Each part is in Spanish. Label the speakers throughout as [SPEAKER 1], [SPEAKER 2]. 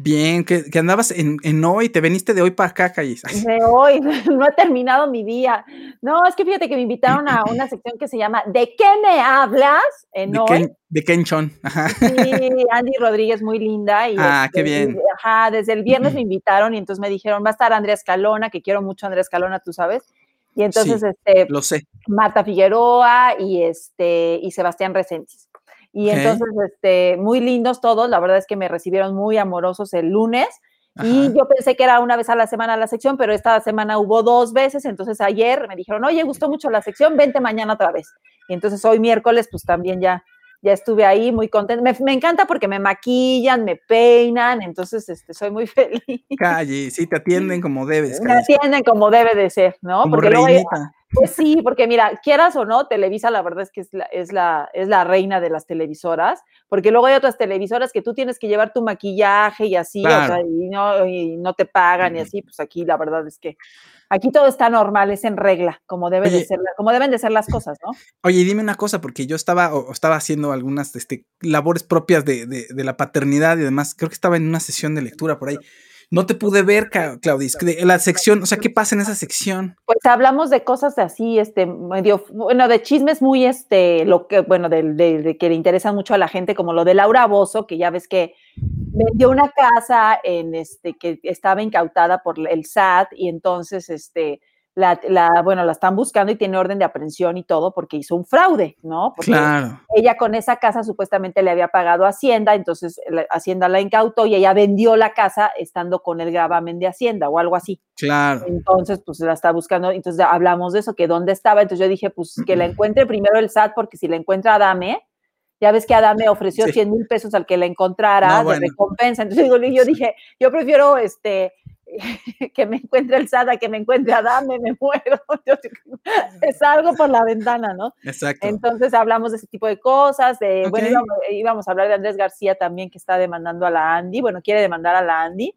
[SPEAKER 1] Bien, que, que andabas en, en, hoy, te veniste de hoy para acá, Callis.
[SPEAKER 2] De hoy, no he terminado mi día. No, es que fíjate que me invitaron a una sección que se llama ¿De qué me hablas? En
[SPEAKER 1] de,
[SPEAKER 2] hoy.
[SPEAKER 1] Ken, de Kenchon. Ajá.
[SPEAKER 2] Sí, Andy Rodríguez, muy linda. Y
[SPEAKER 1] ah,
[SPEAKER 2] este,
[SPEAKER 1] qué bien.
[SPEAKER 2] Ajá, desde el viernes me invitaron y entonces me dijeron, va a estar Andrea Escalona, que quiero mucho a Andrea Escalona, tú sabes. Y entonces,
[SPEAKER 1] Sí,
[SPEAKER 2] este,
[SPEAKER 1] Lo sé.
[SPEAKER 2] Marta Figueroa y este, y Sebastián Resentis. Y entonces, este, muy lindos todos, la verdad es que me recibieron muy amorosos el lunes.
[SPEAKER 1] Ajá.
[SPEAKER 2] Y yo pensé que era una vez a la semana la sección, pero esta semana hubo dos veces, entonces ayer me dijeron, oye, gustó mucho la sección, vente mañana otra vez. Y entonces hoy miércoles, pues también ya, ya estuve ahí muy contenta. Me, me encanta porque me maquillan, me peinan, entonces este, soy muy feliz.
[SPEAKER 1] Callis, sí, te atienden como debes,
[SPEAKER 2] Me
[SPEAKER 1] Callis.
[SPEAKER 2] atienden como debe de ser, ¿no?
[SPEAKER 1] Como
[SPEAKER 2] Porque luego pues sí, porque mira, quieras o no, Televisa la verdad es que es la, es la, es la reina de las televisoras, porque luego hay otras televisoras que tú tienes que llevar tu maquillaje y así, o sea, y no, y no te pagan y así, pues aquí la verdad es que aquí todo está normal, es en regla, como debe de ser, como deben de ser las cosas, ¿no?
[SPEAKER 1] Oye, dime una cosa, porque yo estaba, o, estaba haciendo algunas este, labores propias de, de, de la paternidad y demás. Creo que estaba en una sesión de lectura por ahí. No te pude ver, Claudis. La sección, o sea, ¿qué pasa en esa sección?
[SPEAKER 2] Pues hablamos de cosas así, este, medio, bueno, de chismes muy, este, lo que, bueno, de, de- de que le interesan mucho a la gente, como lo de Laura Bozo, que ya ves que vendió una casa en, este, que estaba incautada por el SAT y entonces, este, la, la- bueno, la están buscando y tiene orden de aprehensión y todo porque hizo un fraude, ¿no? Porque
[SPEAKER 1] Claro.
[SPEAKER 2] ella con esa casa supuestamente le había pagado a Hacienda, entonces la- Hacienda la incautó y ella vendió la casa estando con el gravamen de Hacienda o algo así.
[SPEAKER 1] Claro.
[SPEAKER 2] Entonces, pues la está buscando, entonces hablamos de eso, que dónde estaba, entonces yo dije, pues que la encuentre primero el SAT, porque si la encuentra Adame, ya ves que Adame ofreció
[SPEAKER 1] Sí.
[SPEAKER 2] 100 mil pesos al que la encontrara
[SPEAKER 1] No,
[SPEAKER 2] de recompensa, entonces digo, yo dije, yo prefiero este que me encuentre el SAT a que me encuentre Adame, me muero, yo salgo por la ventana, ¿no?
[SPEAKER 1] Exacto.
[SPEAKER 2] Entonces hablamos de ese tipo de cosas, de, bueno, íbamos, íbamos a hablar de Andrés García también, que está demandando a la Andy, bueno, quiere demandar a la Andy,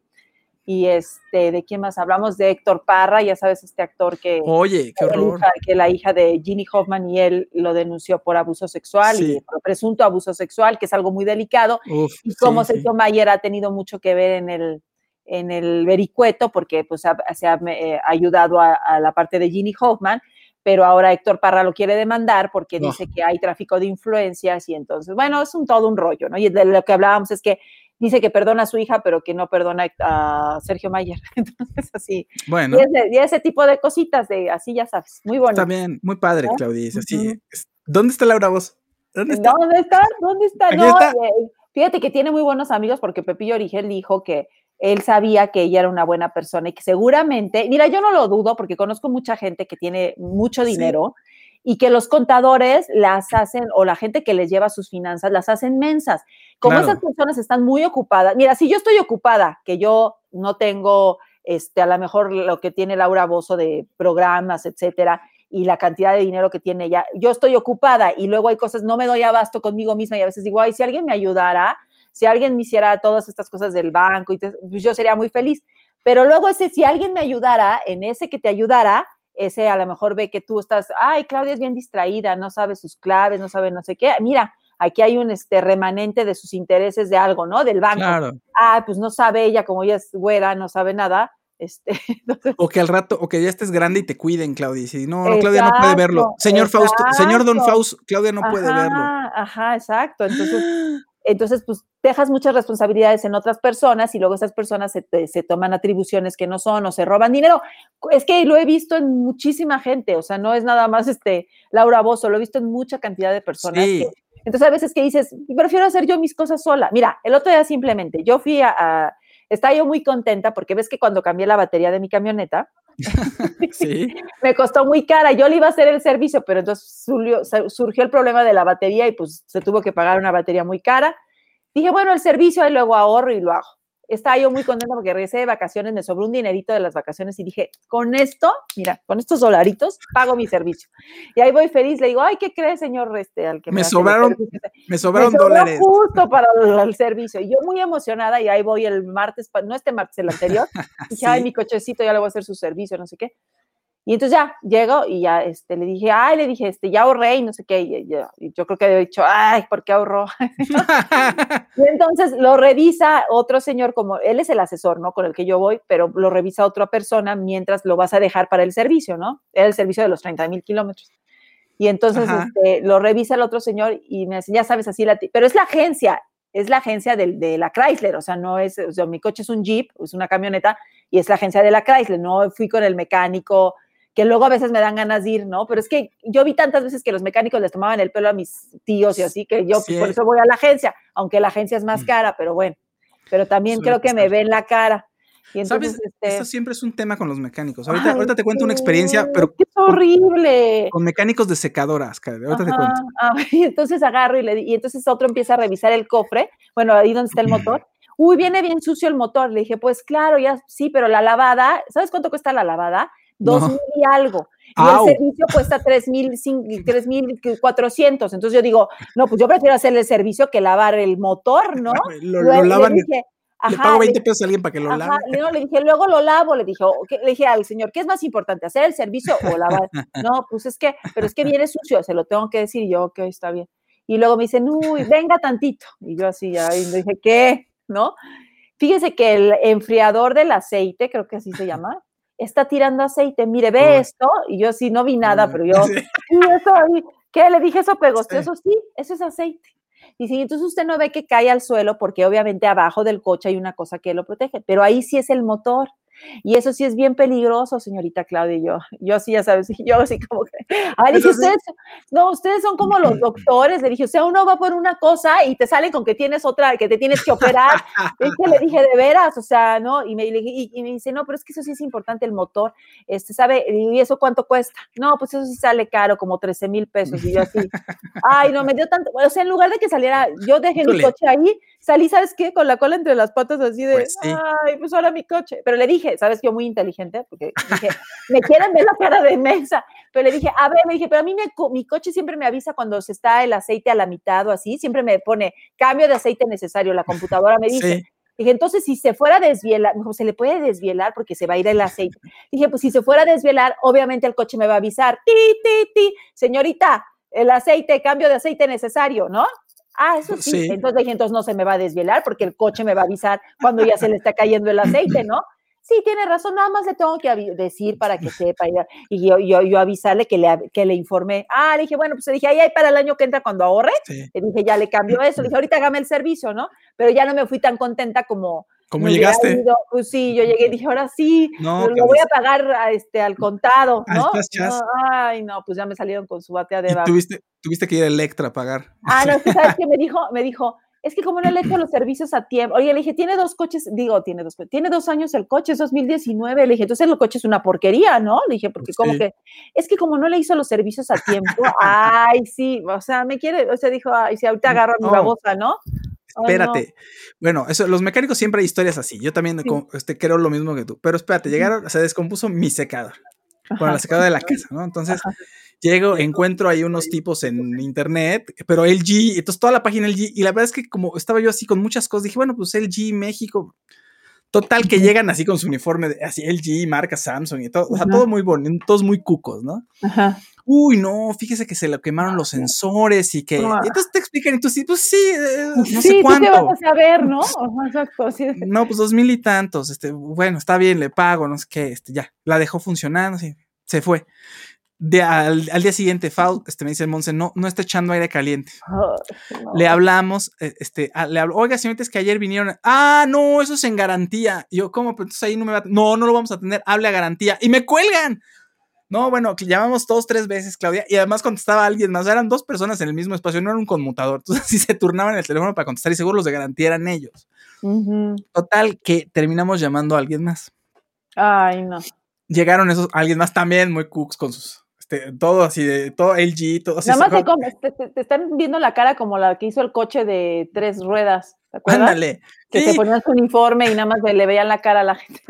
[SPEAKER 2] y este, ¿de quién más? Hablamos de Héctor Parra, ya sabes, este actor que,
[SPEAKER 1] Oye, qué horror.
[SPEAKER 2] hija- que la hija de Ginny Hoffman y él lo denunció por abuso sexual
[SPEAKER 1] Sí.
[SPEAKER 2] y por presunto abuso sexual, que es algo muy delicado,
[SPEAKER 1] Uf,
[SPEAKER 2] y como
[SPEAKER 1] sí, sí.
[SPEAKER 2] Sergio Mayer ha tenido mucho que ver en el, en el vericueto, porque pues ha- se ha eh, ayudado a, a la parte de Ginny Hoffman, pero ahora Héctor Parra lo quiere demandar porque
[SPEAKER 1] No.
[SPEAKER 2] dice que hay tráfico de influencias y entonces, bueno, es un todo un rollo, ¿no? Y de lo que hablábamos es que dice que perdona a su hija, pero que no perdona a Sergio Mayer. Entonces, así.
[SPEAKER 1] Bueno,
[SPEAKER 2] Y, ese, y ese tipo de cositas, de así ya sabes, muy bonito.
[SPEAKER 1] está bien, muy padre,
[SPEAKER 2] ¿no?
[SPEAKER 1] Claudis. Así. ¿Dónde está Laura Voz? ¿Dónde está?
[SPEAKER 2] ¿Dónde está? ¿Dónde está?
[SPEAKER 1] Aquí
[SPEAKER 2] No,
[SPEAKER 1] está.
[SPEAKER 2] eh, Fíjate que tiene muy buenos amigos porque Pepillo Origel dijo que él sabía que ella era una buena persona y que seguramente, mira, yo no lo dudo porque conozco mucha gente que tiene mucho
[SPEAKER 1] Sí.
[SPEAKER 2] Y que los contadores las hacen, o la gente que les lleva sus finanzas, las hacen mensas. Como
[SPEAKER 1] Claro.
[SPEAKER 2] esas personas están muy ocupadas, mira, si yo estoy ocupada, que yo no tengo, este, a lo mejor lo que tiene Laura Bozo de programas, etcétera, y la cantidad de dinero que tiene ella, yo estoy ocupada y luego hay cosas, no me doy abasto conmigo misma y a veces digo, ay, si alguien me ayudara, si alguien me hiciera todas estas cosas del banco, y te- pues yo sería muy feliz. Pero luego ese, si alguien me ayudara, en ese que te ayudara, ese a lo mejor ve que tú estás, ay, Claudia es bien distraída, no sabe sus claves, no sabe no sé qué. Mira, aquí hay un este, remanente de sus intereses de algo, ¿no? Del banco.
[SPEAKER 1] Claro.
[SPEAKER 2] Ah, pues no sabe ella, como ella es güera, no sabe nada. Este, entonces,
[SPEAKER 1] O que al rato, o que ya estés grande y te cuiden, Claudia. Y si no, no, Claudia no puede verlo.
[SPEAKER 2] Exacto,
[SPEAKER 1] Señor Fausto, señor Don
[SPEAKER 2] exacto.
[SPEAKER 1] Faust, Claudia no puede verlo.
[SPEAKER 2] Ajá, exacto. Entonces, entonces, pues dejas muchas responsabilidades en otras personas y luego esas personas se, se toman atribuciones que no son o se roban dinero. Es que lo he visto en muchísima gente, o sea, no es nada más este Laura Bozo, lo he visto en mucha cantidad de personas.
[SPEAKER 1] Sí.
[SPEAKER 2] que- entonces, a veces que dices, prefiero hacer yo mis cosas sola. Mira, el otro día simplemente, yo fui a, a- estaba yo muy contenta porque ves que cuando cambié la batería de mi camioneta,
[SPEAKER 1] Sí.
[SPEAKER 2] me costó muy cara. Yo le iba a hacer el servicio, pero entonces surgió, surgió, el problema de la batería y pues se tuvo que pagar una batería muy cara. Dije, bueno, el servicio ahí luego ahorro y lo hago estaba yo muy contenta porque regresé de vacaciones, me sobró un dinerito de las vacaciones y dije, con esto, mira, con estos dolaritos, pago mi servicio. Y ahí voy feliz, le digo, ay, ¿qué cree, señor este, al que
[SPEAKER 1] me, sobraron, me sobraron
[SPEAKER 2] me
[SPEAKER 1] dólares.
[SPEAKER 2] Justo para el, servicio. Y yo muy emocionada y ahí voy el martes, no este martes, el anterior, dije, sí. ay, mi cochecito, ya le voy a hacer su servicio, no sé qué. Y entonces ya llego y ya este, le dije, ay, le dije, este, ya ahorré y no sé qué. Y, yo, yo creo que había dicho, ay, ¿por qué ahorró? y entonces lo revisa otro señor, como él es el asesor, ¿no? Con el que yo voy, pero lo revisa otra persona mientras lo vas a dejar para el servicio, ¿no? Era el servicio de los 30 mil kilómetros. Y entonces este, lo revisa el otro señor y me dice, ya sabes, así la. Pero es la agencia, es la agencia de, de, la Chrysler, o sea, no es, o sea, mi coche es un Jeep, es una camioneta, y es la agencia de la Chrysler, no fui con el mecánico que luego a veces me dan ganas de ir, ¿no? Pero es que yo vi tantas veces que los mecánicos les tomaban el pelo a mis tíos y así, que yo sí. por eso voy a la agencia, aunque la agencia es más cara, pero bueno, pero también Suele creo que me ven la cara. Y entonces,
[SPEAKER 1] ¿Sabes? Este... Eso siempre es un tema con los mecánicos. Ahorita, Ay, ahorita te cuento una experiencia, pero.
[SPEAKER 2] ¡Qué horrible!
[SPEAKER 1] Con, con mecánicos de secadoras, ahorita Ajá, te cuento.
[SPEAKER 2] Ah, y entonces agarro y, le, y entonces otro empieza a revisar el cofre, bueno, ahí donde está el motor. Uy, viene bien sucio el motor. Le dije, pues claro, ya sí, pero la lavada, ¿sabes cuánto cuesta la lavada? Dos no. mil y algo. Y Au. el servicio cuesta tres mil, tres mil cuatrocientos. Entonces yo digo, no, pues yo prefiero hacer el servicio que lavar el motor, ¿no?
[SPEAKER 1] lo, lo, lavan. Le, dije, Ajá, le pago 20 le, pesos a alguien para que lo
[SPEAKER 2] ajá,
[SPEAKER 1] lave.
[SPEAKER 2] No, le dije, luego lo lavo, le dije, oh, le dije al señor, ¿qué es más importante, hacer el servicio o lavar? no, pues es que, pero es que viene sucio, se lo tengo que decir, y yo, ok, está bien. Y luego me dicen, uy, venga tantito. Y yo así, ya, y le dije, ¿qué? ¿No? Fíjese que el enfriador del aceite, creo que así se llama, está tirando aceite, mire, ve esto, y yo sí, no vi nada, pero yo, sí. y eso, ¿qué? Le dije, eso pegostoso, sí. sí, eso es aceite. Y sí, entonces usted no ve que cae al suelo porque obviamente abajo del coche hay una cosa que lo protege, pero ahí sí es el motor. Y eso sí es bien peligroso, señorita Claudia y yo. Yo sí, ya sabes, yo así como que, ay, dije, ustedes, no, ustedes son como los doctores, le dije, o sea, uno va por una cosa y te sale con que tienes otra, que te tienes que operar. es que le dije, de veras, o sea, ¿no? Y me, y, y me dice, no, pero es que eso sí es importante, el motor, este, ¿sabe? ¿Y eso cuánto cuesta? No, pues eso sí sale caro, como 13 mil pesos. Y yo así, ay, no, me dio tanto, o sea, en lugar de que saliera, yo dejé mi coche ahí, salí, ¿sabes qué? Con la cola entre las patas así de, pues sí. ay, pues ahora mi coche. Pero le dije, ¿sabes? Yo muy inteligente, porque dije, me quieren ver la cara de mesa. Pero le dije, a ver, me dije, pero a mí me, mi coche siempre me avisa cuando se está el aceite a la mitad o así, siempre me pone cambio de aceite necesario, la computadora me dice. Sí. Dije, entonces, si se fuera a desvielar, mejor se le puede desvielar porque se va a ir el aceite. Dije, pues si se fuera a desvielar, obviamente el coche me va a avisar, ti, ti, ti, señorita, el aceite, cambio de aceite necesario, ¿no? Ah, eso sí. sí. Entonces dije, entonces no se me va a desvielar porque el coche me va a avisar cuando ya se le está cayendo el aceite, ¿no? Sí, tiene razón, nada más le tengo que decir para que sepa y yo, yo, yo avisarle que le, que le informe. Ah, le dije, bueno, pues le dije, ahí hay para el año que entra cuando ahorre. Sí. Le dije, ya le cambio eso. Le dije, ahorita hágame el servicio, ¿no? Pero ya no me fui tan contenta como.
[SPEAKER 1] ¿Cómo llegaste?
[SPEAKER 2] Ido. Pues sí, yo llegué y dije, ahora sí, no, lo voy a pagar a este, al contado, ¿no?
[SPEAKER 1] Chas, chas.
[SPEAKER 2] Ay, no, pues ya me salieron con su batea de
[SPEAKER 1] tuviste, tuviste que ir a Electra a pagar.
[SPEAKER 2] Ah, no, ¿sabes qué me dijo? Me dijo, es que como no le he hecho los servicios a tiempo, oye, le dije, tiene dos coches, digo, tiene dos tiene dos años el coche, es 2019, le dije, entonces el coche es una porquería, ¿no? Le dije, porque sí. como que, es que como no le hizo los servicios a tiempo, ay, sí, o sea, me quiere, o sea, dijo, ay, si ahorita agarro mi babosa, ¿no?
[SPEAKER 1] Espérate. Ay, no. Bueno, eso, los mecánicos siempre hay historias así. Yo también sí. este, creo lo mismo que tú. Pero espérate, llegaron, se descompuso mi secador. Ajá. Bueno, la secadora de la casa, ¿no? Entonces, Ajá. llego, encuentro ahí unos tipos en internet, pero LG, entonces toda la página LG, y la verdad es que como estaba yo así con muchas cosas, dije, bueno, pues LG México, total que llegan así con su uniforme, de, así LG, marca Samsung y todo, o sea, todo muy bonito, todos muy cucos, ¿no?
[SPEAKER 2] Ajá.
[SPEAKER 1] Uy, no, fíjese que se le quemaron los sensores y que. Y entonces te explican y tú sí, pues sí, eh, no
[SPEAKER 2] sí,
[SPEAKER 1] sé cuánto.
[SPEAKER 2] ¿tú qué vas a saber, ¿no? Exacto, sí.
[SPEAKER 1] No, pues dos mil y tantos. Este, bueno, está bien, le pago, no sé qué, este, ya. La dejó funcionando, sí, se fue. De, al, al, día siguiente, Fau, este, me dice Monse, no, no está echando aire caliente. Oh, no. Le hablamos, este, a, le hablo, oiga, señorita, es que ayer vinieron, ah, no, eso es en garantía. Y yo, ¿cómo? Pero entonces ahí no me va a, no, no lo vamos a tener, hable a garantía. Y me cuelgan. No, bueno, llamamos todos tres veces, Claudia, y además contestaba alguien más. Eran dos personas en el mismo espacio, no era un conmutador. Entonces, sí se turnaban el teléfono para contestar y seguro los de garantía eran ellos. Uh -huh. Total, que terminamos llamando a alguien más.
[SPEAKER 2] Ay, no.
[SPEAKER 1] llegaron esos, alguien más también muy cooks con sus, este, todo así de, todo LG, todo así.
[SPEAKER 2] Nada más te, te- te- te están viendo la cara como la que hizo el coche de tres ruedas. ¿Te acuerdas?
[SPEAKER 1] Ándale.
[SPEAKER 2] Que
[SPEAKER 1] Sí,
[SPEAKER 2] se ponían su uniforme y nada más le veían la cara a la gente.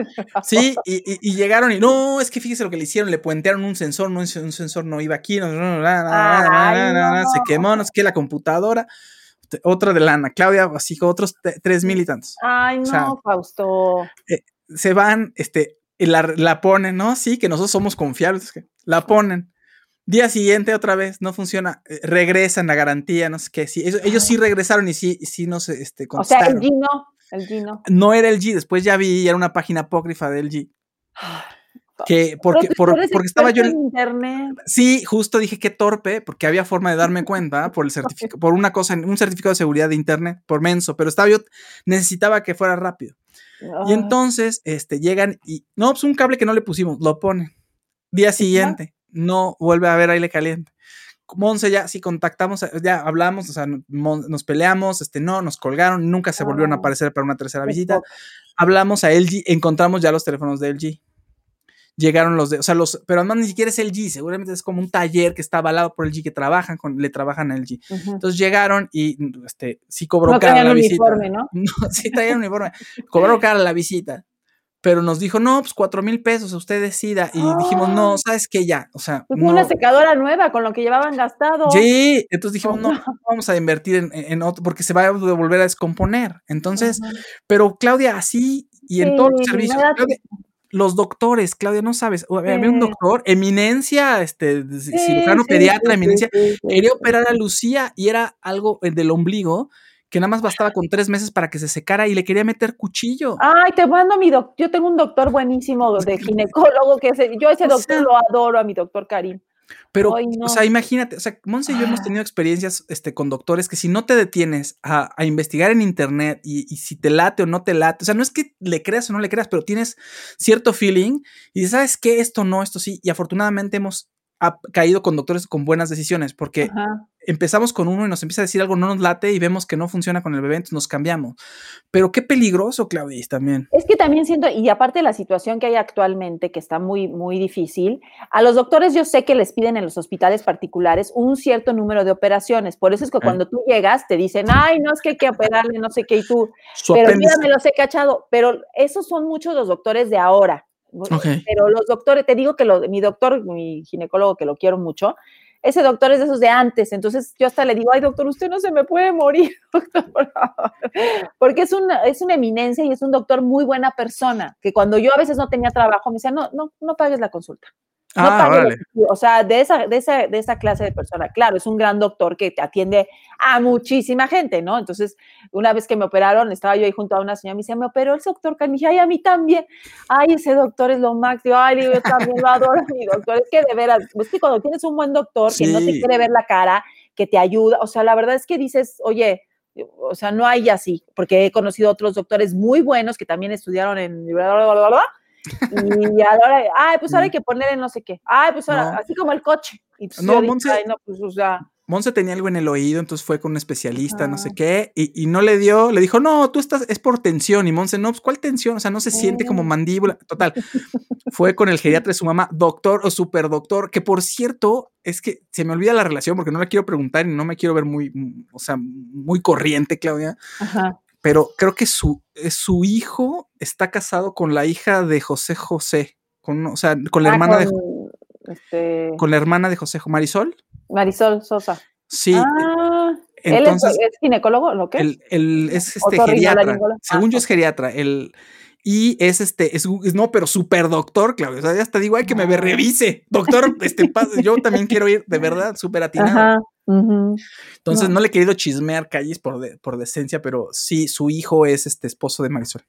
[SPEAKER 1] Sí, y, y- y llegaron y no, es que fíjese lo que le hicieron, le puentearon un sensor, no, un sensor no iba aquí, no, no, no, no, no,
[SPEAKER 2] Ay,
[SPEAKER 1] no, se quemó, no sé qué, la computadora. Te- Otra de la Ana Claudia, así con otros te- tres mil y tantos.
[SPEAKER 2] Ay, no,
[SPEAKER 1] sea,
[SPEAKER 2] Fausto.
[SPEAKER 1] Se van, este, y la, la ponen, ¿no? Sí, que nosotros somos confiables, la ponen. Día siguiente otra vez, no funciona, eh, regresan la garantía, no sé qué, sí, ellos, ellos sí regresaron y sí, sí nos este,
[SPEAKER 2] O sea, el Gino, el Gino.
[SPEAKER 1] no era el G, después ya vi, era una página apócrifa del G. Que porque, por- porque estaba yo en,
[SPEAKER 2] internet.
[SPEAKER 1] Sí, justo dije que torpe, porque había forma de darme cuenta por el certificado, por una cosa, un certificado de seguridad de internet, por menso, pero estaba yo, necesitaba que fuera rápido. Y
[SPEAKER 2] Ay,
[SPEAKER 1] entonces, este, llegan y, no, pues un cable que no le pusimos, lo ponen. Día siguiente, no vuelve a haber aire caliente. Monse ya, sí contactamos, ya hablamos, o sea, nos peleamos, este, no, nos colgaron, nunca se volvieron a
[SPEAKER 2] Ah.
[SPEAKER 1] aparecer para una tercera visita. Hablamos a LG, encontramos ya los teléfonos de LG. Llegaron los de, o sea, los, pero además ni siquiera es LG, seguramente es como un taller que está avalado por LG que trabajan con, le trabajan a LG.
[SPEAKER 2] Ujú.
[SPEAKER 1] Entonces llegaron y este, sí cobró
[SPEAKER 2] No
[SPEAKER 1] cara la visita.
[SPEAKER 2] uniforme, ¿no?
[SPEAKER 1] No, sí traían uniforme. Cobró cara la visita. Pero nos dijo, no, pues cuatro mil pesos, usted decida. Y dijimos, no, ¿sabes qué? Ya, o sea,
[SPEAKER 2] Pues
[SPEAKER 1] no.
[SPEAKER 2] una secadora nueva con lo que llevaban gastado.
[SPEAKER 1] Sí, entonces dijimos,
[SPEAKER 2] No.
[SPEAKER 1] no, no vamos a invertir en, en otro, porque se va a volver a descomponer. Entonces, pero Claudia, así y en todos los servicios, Claudia, los doctores, Claudia, no sabes, había un doctor, eminencia, este,
[SPEAKER 2] Sí,
[SPEAKER 1] cirujano pediatra, eminencia, quería operar a Lucía y era algo eh, del ombligo que nada más bastaba con tres meses para que se secara y le quería meter cuchillo.
[SPEAKER 2] Ay, te mando a mi doctor. Yo tengo un doctor buenísimo de ginecólogo que ese, yo a ese
[SPEAKER 1] O
[SPEAKER 2] doctor
[SPEAKER 1] sea-
[SPEAKER 2] lo adoro, a mi doctor Karim.
[SPEAKER 1] Pero,
[SPEAKER 2] ay,
[SPEAKER 1] o sea, imagínate, o sea, Monse y yo hemos tenido experiencias este, con doctores que si no te detienes a, a investigar en internet y, y si te late o no te late, o sea, no es que le creas o no le creas, pero tienes cierto feeling y dices, ¿sabes qué? Esto no, esto sí. Y afortunadamente hemos ha caído con doctores con buenas decisiones porque
[SPEAKER 2] Ajá.
[SPEAKER 1] Empezamos con uno y nos empieza a decir algo, no nos late y vemos que no funciona con el bebé, entonces nos cambiamos. Pero qué peligroso, Claudia, también.
[SPEAKER 2] Es que también siento, y aparte de la situación que hay actualmente, que está muy, muy difícil, a los doctores yo sé que les piden en los hospitales particulares un cierto número de operaciones. Por eso es que cuando tú llegas te dicen, ay, no es que hay que operarle, no sé qué, y tú,
[SPEAKER 1] Su
[SPEAKER 2] pero ya me los he cachado. Pero esos son muchos los doctores de ahora. Pero los doctores, te digo que lo, mi doctor, mi ginecólogo, que lo quiero mucho, ese doctor es de esos de antes. Entonces yo hasta le digo, ay, doctor, usted no se me puede morir, doctor, por favor". Porque es una, es una eminencia y es un doctor muy buena persona. Que cuando yo a veces no tenía trabajo, me decía, no, no, no pagues la consulta. No
[SPEAKER 1] Ah,
[SPEAKER 2] tú- o sea, de esa, de, esa, de esa clase de persona. Claro, es un gran doctor que te atiende a muchísima gente, ¿no? Entonces, una vez que me operaron, estaba yo ahí junto a una señora, me decía, me operó el doctor. Y dije, ay, a mí también. Ay, ese doctor es lo máximo. Ay, yo también lo adoro, mi doctor. Es que de veras, es que cuando tienes un buen doctor que no te
[SPEAKER 1] Sí.
[SPEAKER 2] quiere ver la cara, que te ayuda, o sea, la verdad es que dices, oye, o sea, no hay así, porque he conocido otros doctores muy buenos que también estudiaron en bla, bla, bla, y a la hora, de, ay, pues ahora hay que ponerle no sé qué, ay, pues ahora,
[SPEAKER 1] No.
[SPEAKER 2] así como el coche. Y pues
[SPEAKER 1] No,
[SPEAKER 2] yo dije,
[SPEAKER 1] Monse-
[SPEAKER 2] ay, no, pues, o sea,
[SPEAKER 1] Monse tenía algo en el oído, entonces fue con un especialista, no sé qué, y, y no le dio, le dijo, no, tú estás, es por tensión, y Monse, no, pues ¿cuál tensión? O sea, no se siente como
[SPEAKER 2] Mm.
[SPEAKER 1] mandíbula, total. Fue con el geriatra de su mamá, doctor o super doctor, que por cierto, es que se me olvida la relación porque no la quiero preguntar y no me quiero ver muy, o sea, muy corriente, Claudia,
[SPEAKER 2] ajá.
[SPEAKER 1] Pero creo que su, eh, su hijo está casado con la hija de José José, con, o sea, con la
[SPEAKER 2] Ah,
[SPEAKER 1] hermana de,
[SPEAKER 2] con, este,
[SPEAKER 1] con la hermana de José, Marisol.
[SPEAKER 2] Marisol Sosa.
[SPEAKER 1] Sí,
[SPEAKER 2] ah, él es,
[SPEAKER 1] entonces...
[SPEAKER 2] es ginecólogo, ¿o qué?
[SPEAKER 1] El, el- es este geriatra.
[SPEAKER 2] Ah,
[SPEAKER 1] Según yo es geriatra. El, y es este, es, es- no, pero super doctor, Claudio. O sea, ya hasta digo, ay, que me revise. Doctor, este, yo también quiero ir, de verdad, súper atinado.
[SPEAKER 2] Ajá.
[SPEAKER 1] Entonces,
[SPEAKER 2] no.
[SPEAKER 1] no. le he querido chismear calles por, de- por decencia, pero sí, su hijo es este esposo de Marisol.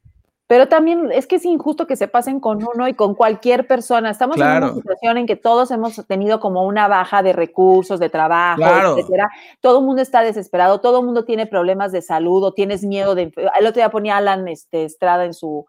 [SPEAKER 2] Pero también es que es injusto que se pasen con uno y con cualquier persona. Estamos en una situación en que todos hemos tenido como una baja de recursos, de trabajo,
[SPEAKER 1] Claro.
[SPEAKER 2] etcétera. Todo el mundo está desesperado, todo el mundo tiene problemas de salud o tienes miedo de. El otro día ponía Alan este, Estrada en su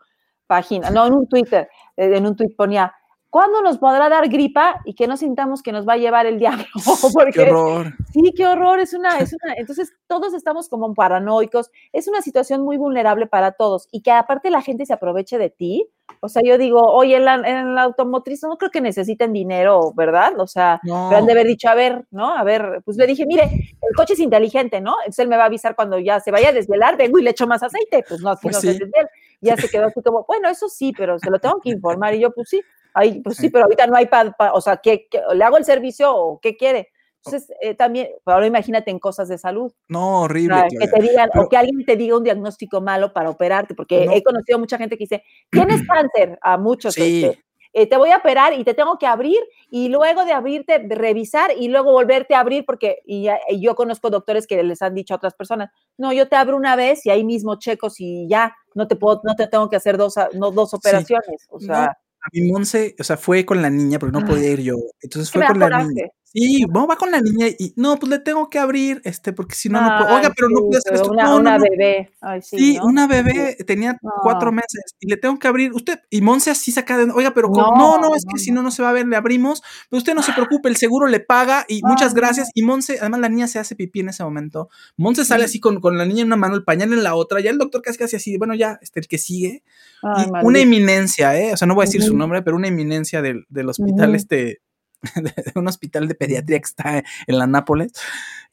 [SPEAKER 2] página, no, en un Twitter, eh, en un tweet ponía. ¿Cuándo nos podrá dar gripa y que no sintamos que nos va a llevar el diablo?
[SPEAKER 1] qué horror.
[SPEAKER 2] Sí, qué horror, es una, es una, entonces todos estamos como paranoicos, es una situación muy vulnerable para todos y que aparte la gente se aproveche de ti, o sea, yo digo, oye, en la, en la automotriz no creo que necesiten dinero, ¿verdad? O sea,
[SPEAKER 1] No.
[SPEAKER 2] pero han de haber dicho, a ver, ¿no? A ver, pues le dije, mire, el coche es inteligente, ¿no? Entonces él me va a avisar cuando ya se vaya a desvelar, vengo y le echo más aceite, pues no, así
[SPEAKER 1] Pues
[SPEAKER 2] no
[SPEAKER 1] sí.
[SPEAKER 2] se desvela. Ya se quedó así como, bueno, eso sí, pero se lo tengo que informar. Y yo, pues sí, ahí, pues sí, pero ahorita no hay para, o sea, ¿qué, qué- le hago el servicio o qué quiere? Entonces, eh, también, ahora imagínate en cosas de salud.
[SPEAKER 1] No,
[SPEAKER 2] O
[SPEAKER 1] horrible.
[SPEAKER 2] que te digan,
[SPEAKER 1] Pero-
[SPEAKER 2] o que alguien te diga un diagnóstico malo para operarte, porque
[SPEAKER 1] No.
[SPEAKER 2] he conocido mucha gente que dice, tienes cáncer, a muchos,
[SPEAKER 1] Sí.
[SPEAKER 2] este, eh, te voy a operar y te tengo que abrir y luego de abrirte, revisar y luego volverte a abrir, porque y, y yo conozco doctores que les han dicho a otras personas, no, yo te abro una vez y ahí mismo checo si ya, no te puedo, no te tengo que hacer dos, no, dos operaciones, o
[SPEAKER 1] No,
[SPEAKER 2] sea,
[SPEAKER 1] a mi Monse, o sea, fue con la niña, porque no podía ir yo. Entonces fue con la
[SPEAKER 2] coraje.
[SPEAKER 1] niña. Sí, no, va con la niña y no, pues le tengo que abrir, este, porque si no, no puedo. Oiga, pero no
[SPEAKER 2] sí,
[SPEAKER 1] puede hacer esto.
[SPEAKER 2] Una,
[SPEAKER 1] no, no,
[SPEAKER 2] una
[SPEAKER 1] no.
[SPEAKER 2] bebé, ay, sí,
[SPEAKER 1] Sí,
[SPEAKER 2] ¿no?
[SPEAKER 1] una bebé tenía cuatro meses y le tengo que abrir. Usted, y Monse así saca de, oiga, pero.
[SPEAKER 2] No,
[SPEAKER 1] no, no, es que si no, no se va a ver, le abrimos. Pero usted no se preocupe, el seguro le paga y muchas gracias. Y Monse, además la niña se hace pipí en ese momento. Monse sale así con, con la niña en una mano, el pañal en la otra. Ya el doctor casi casi así, bueno, ya, este, el que sigue.
[SPEAKER 2] Ay,
[SPEAKER 1] Y una eminencia, ¿eh? O sea, no voy a decir su nombre, pero una eminencia del, del hospital, este, de un hospital de pediatría que está en la Nápoles.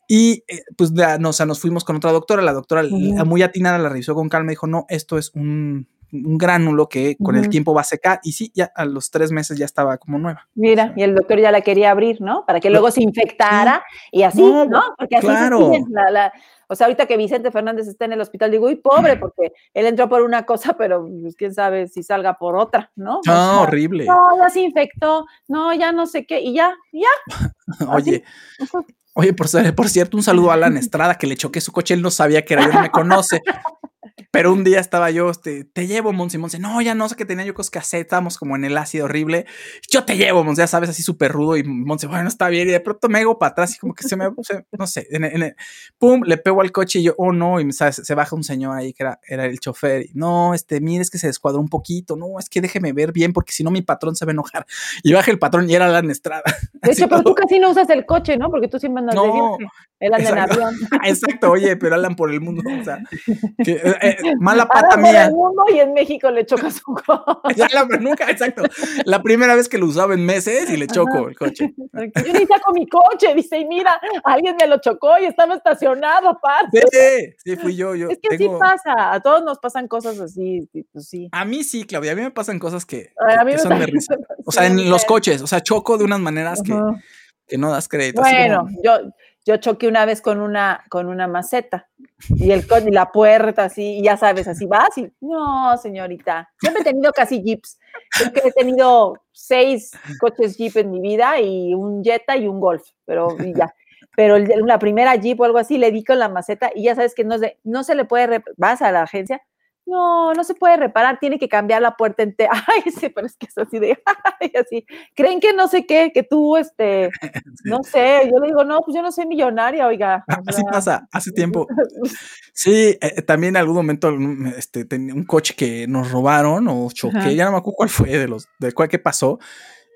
[SPEAKER 1] Y eh, pues ya, no, o sea, nos fuimos con otra doctora. La doctora, muy atinada, la revisó con calma y dijo: No, esto es un, un gránulo que con el tiempo va a secar. Y sí, ya a los tres meses ya estaba como nueva.
[SPEAKER 2] Mira, y el doctor ya la quería abrir, ¿no? Para que luego se infectara y así,
[SPEAKER 1] No,
[SPEAKER 2] ¿no? Porque así
[SPEAKER 1] claro.
[SPEAKER 2] se siguen. La, la- o sea, ahorita que Vicente Fernández está en el hospital, digo, uy, pobre, porque él entró por una cosa, pero pues, quién sabe si salga por otra, ¿no? O
[SPEAKER 1] No,
[SPEAKER 2] sea,
[SPEAKER 1] horrible.
[SPEAKER 2] no, ya se infectó, no, ya no sé qué, y ya, ya.
[SPEAKER 1] Oye, oye, por, ser- por cierto, un saludo a Alan Estrada, que le choqué su coche. Él no sabía que era no me conoce. Pero un día estaba yo, este, te llevo, Monse, Monse. No, ya no sé que tenía yo cosas que hacer, estábamos como en el ácido horrible. Yo te llevo, Monse, ya sabes, así súper rudo. Y Monse, bueno, está bien. Y de pronto me hago para atrás y como que se me, se- no sé, en, en el- pum, le pego al coche y yo, oh no, y me- ¿sabes? se baja un señor ahí que era, era el chofer. Y, no, este, mire, es que se descuadró un poquito. No, es que déjeme ver bien porque si no mi patrón se va a enojar. Y baja el patrón y era Alan Estrada.
[SPEAKER 2] De hecho, pero tú casi no usas el coche, ¿no? Porque tú siempre andas de
[SPEAKER 1] No,
[SPEAKER 2] viaje. Él anda en avión.
[SPEAKER 1] Exacto, oye, pero hablan por el mundo. O sea, que, eh, eh, mala pata mía.
[SPEAKER 2] el mundo y en México le choca su coche.
[SPEAKER 1] Ya la- nunca, exacto. La primera vez que lo usaba en meses y le choco el coche.
[SPEAKER 2] Yo ni saco mi coche, dice, y mira, alguien me lo chocó y estaba estacionado aparte.
[SPEAKER 1] Sí, sí, fui yo. yo
[SPEAKER 2] Es que
[SPEAKER 1] tengo-
[SPEAKER 2] así pasa, a todos nos pasan cosas así, sí, pues sí.
[SPEAKER 1] A mí sí, Claudia, a mí me pasan cosas que,
[SPEAKER 2] a mí
[SPEAKER 1] que
[SPEAKER 2] me
[SPEAKER 1] son de risa. O sea, en los coches, o sea, choco de unas maneras que,
[SPEAKER 2] Ajá.
[SPEAKER 1] que no das crédito.
[SPEAKER 2] Bueno,
[SPEAKER 1] como-
[SPEAKER 2] yo, yo choqué una vez con una, con una maceta y el y la puerta así, y ya sabes, así vas y no, señorita. Siempre he tenido casi jeeps. Creo que he tenido seis coches jeep en mi vida y un Jetta y un Golf, pero y ya. Pero la primera jeep o algo así le di con la maceta y ya sabes que no, no se le puede, vas a la agencia, no, no se puede reparar, tiene que cambiar la puerta entera. Ay, sí, pero es que es así de, ay, así. Creen que no sé qué, que tú, este, no sé, yo le digo, no, pues yo no soy millonaria, oiga. o
[SPEAKER 1] Así
[SPEAKER 2] sea,
[SPEAKER 1] pasa, hace tiempo. Sí, eh, también en algún momento mm, este, tenía un coche que nos robaron o choqué,
[SPEAKER 2] Ajá.
[SPEAKER 1] ya no me acuerdo cuál fue de los, de cuál que pasó.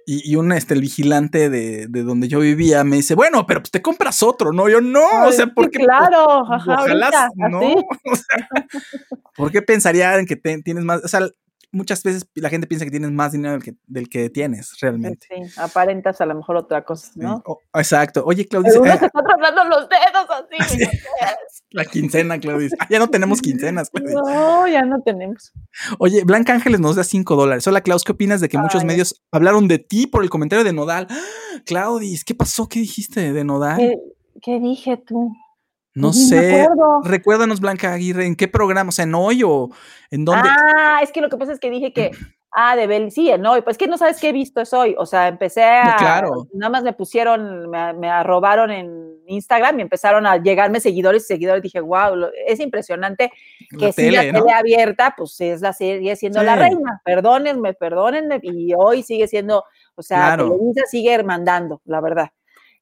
[SPEAKER 1] Y, y un, este, el vigilante de, de donde yo vivía me dice, bueno, pero pues te compras otro, ¿no? Yo no, o
[SPEAKER 2] Ay,
[SPEAKER 1] sea,
[SPEAKER 2] sí,
[SPEAKER 1] porque
[SPEAKER 2] claro, ajá,
[SPEAKER 1] ojalá,
[SPEAKER 2] ahorita,
[SPEAKER 1] no, o sea, ¿por qué pensaría en que te- tienes más? O sea, muchas veces la gente piensa que tienes más dinero del que, del que tienes realmente.
[SPEAKER 2] Sí, aparentas a lo mejor otra cosa,
[SPEAKER 1] Sí.
[SPEAKER 2] ¿no?
[SPEAKER 1] Exacto. Oye, Claudia,
[SPEAKER 2] uno
[SPEAKER 1] dice,
[SPEAKER 2] se está tratando los dedos así.
[SPEAKER 1] Sí. la quincena, Claudia. "Ah, ya no tenemos quincenas, Claudia.
[SPEAKER 2] No, ya no tenemos.
[SPEAKER 1] Oye, Blanca Ángeles nos da 5 dólares. Hola, Klaus, ¿qué opinas de que muchos medios hablaron de ti por el comentario de Nodal? ¡Ah! Claudis, ¿qué pasó? ¿Qué dijiste de Nodal?
[SPEAKER 2] ¿Qué, qué dije tú?
[SPEAKER 1] No sé. Recuérdanos, Blanca Aguirre, ¿en qué programa? O sea, ¿en hoy o en dónde?
[SPEAKER 2] Ah, es que lo que pasa es que dije que, ah, de Bel, sí, no, pues que no sabes qué he visto es hoy. O sea, empecé a,
[SPEAKER 1] claro.
[SPEAKER 2] nada más me pusieron, me, me arrobaron en Instagram y empezaron a llegarme seguidores y seguidores. Dije, wow, lo- es impresionante que
[SPEAKER 1] la
[SPEAKER 2] si la
[SPEAKER 1] tele, ¿no?
[SPEAKER 2] tele abierta, pues es la sigue siendo la
[SPEAKER 1] Sí.
[SPEAKER 2] reina. Perdónenme, perdónenme. Y hoy sigue siendo, o sea,
[SPEAKER 1] Claro.
[SPEAKER 2] Televisa sigue mandando, la verdad.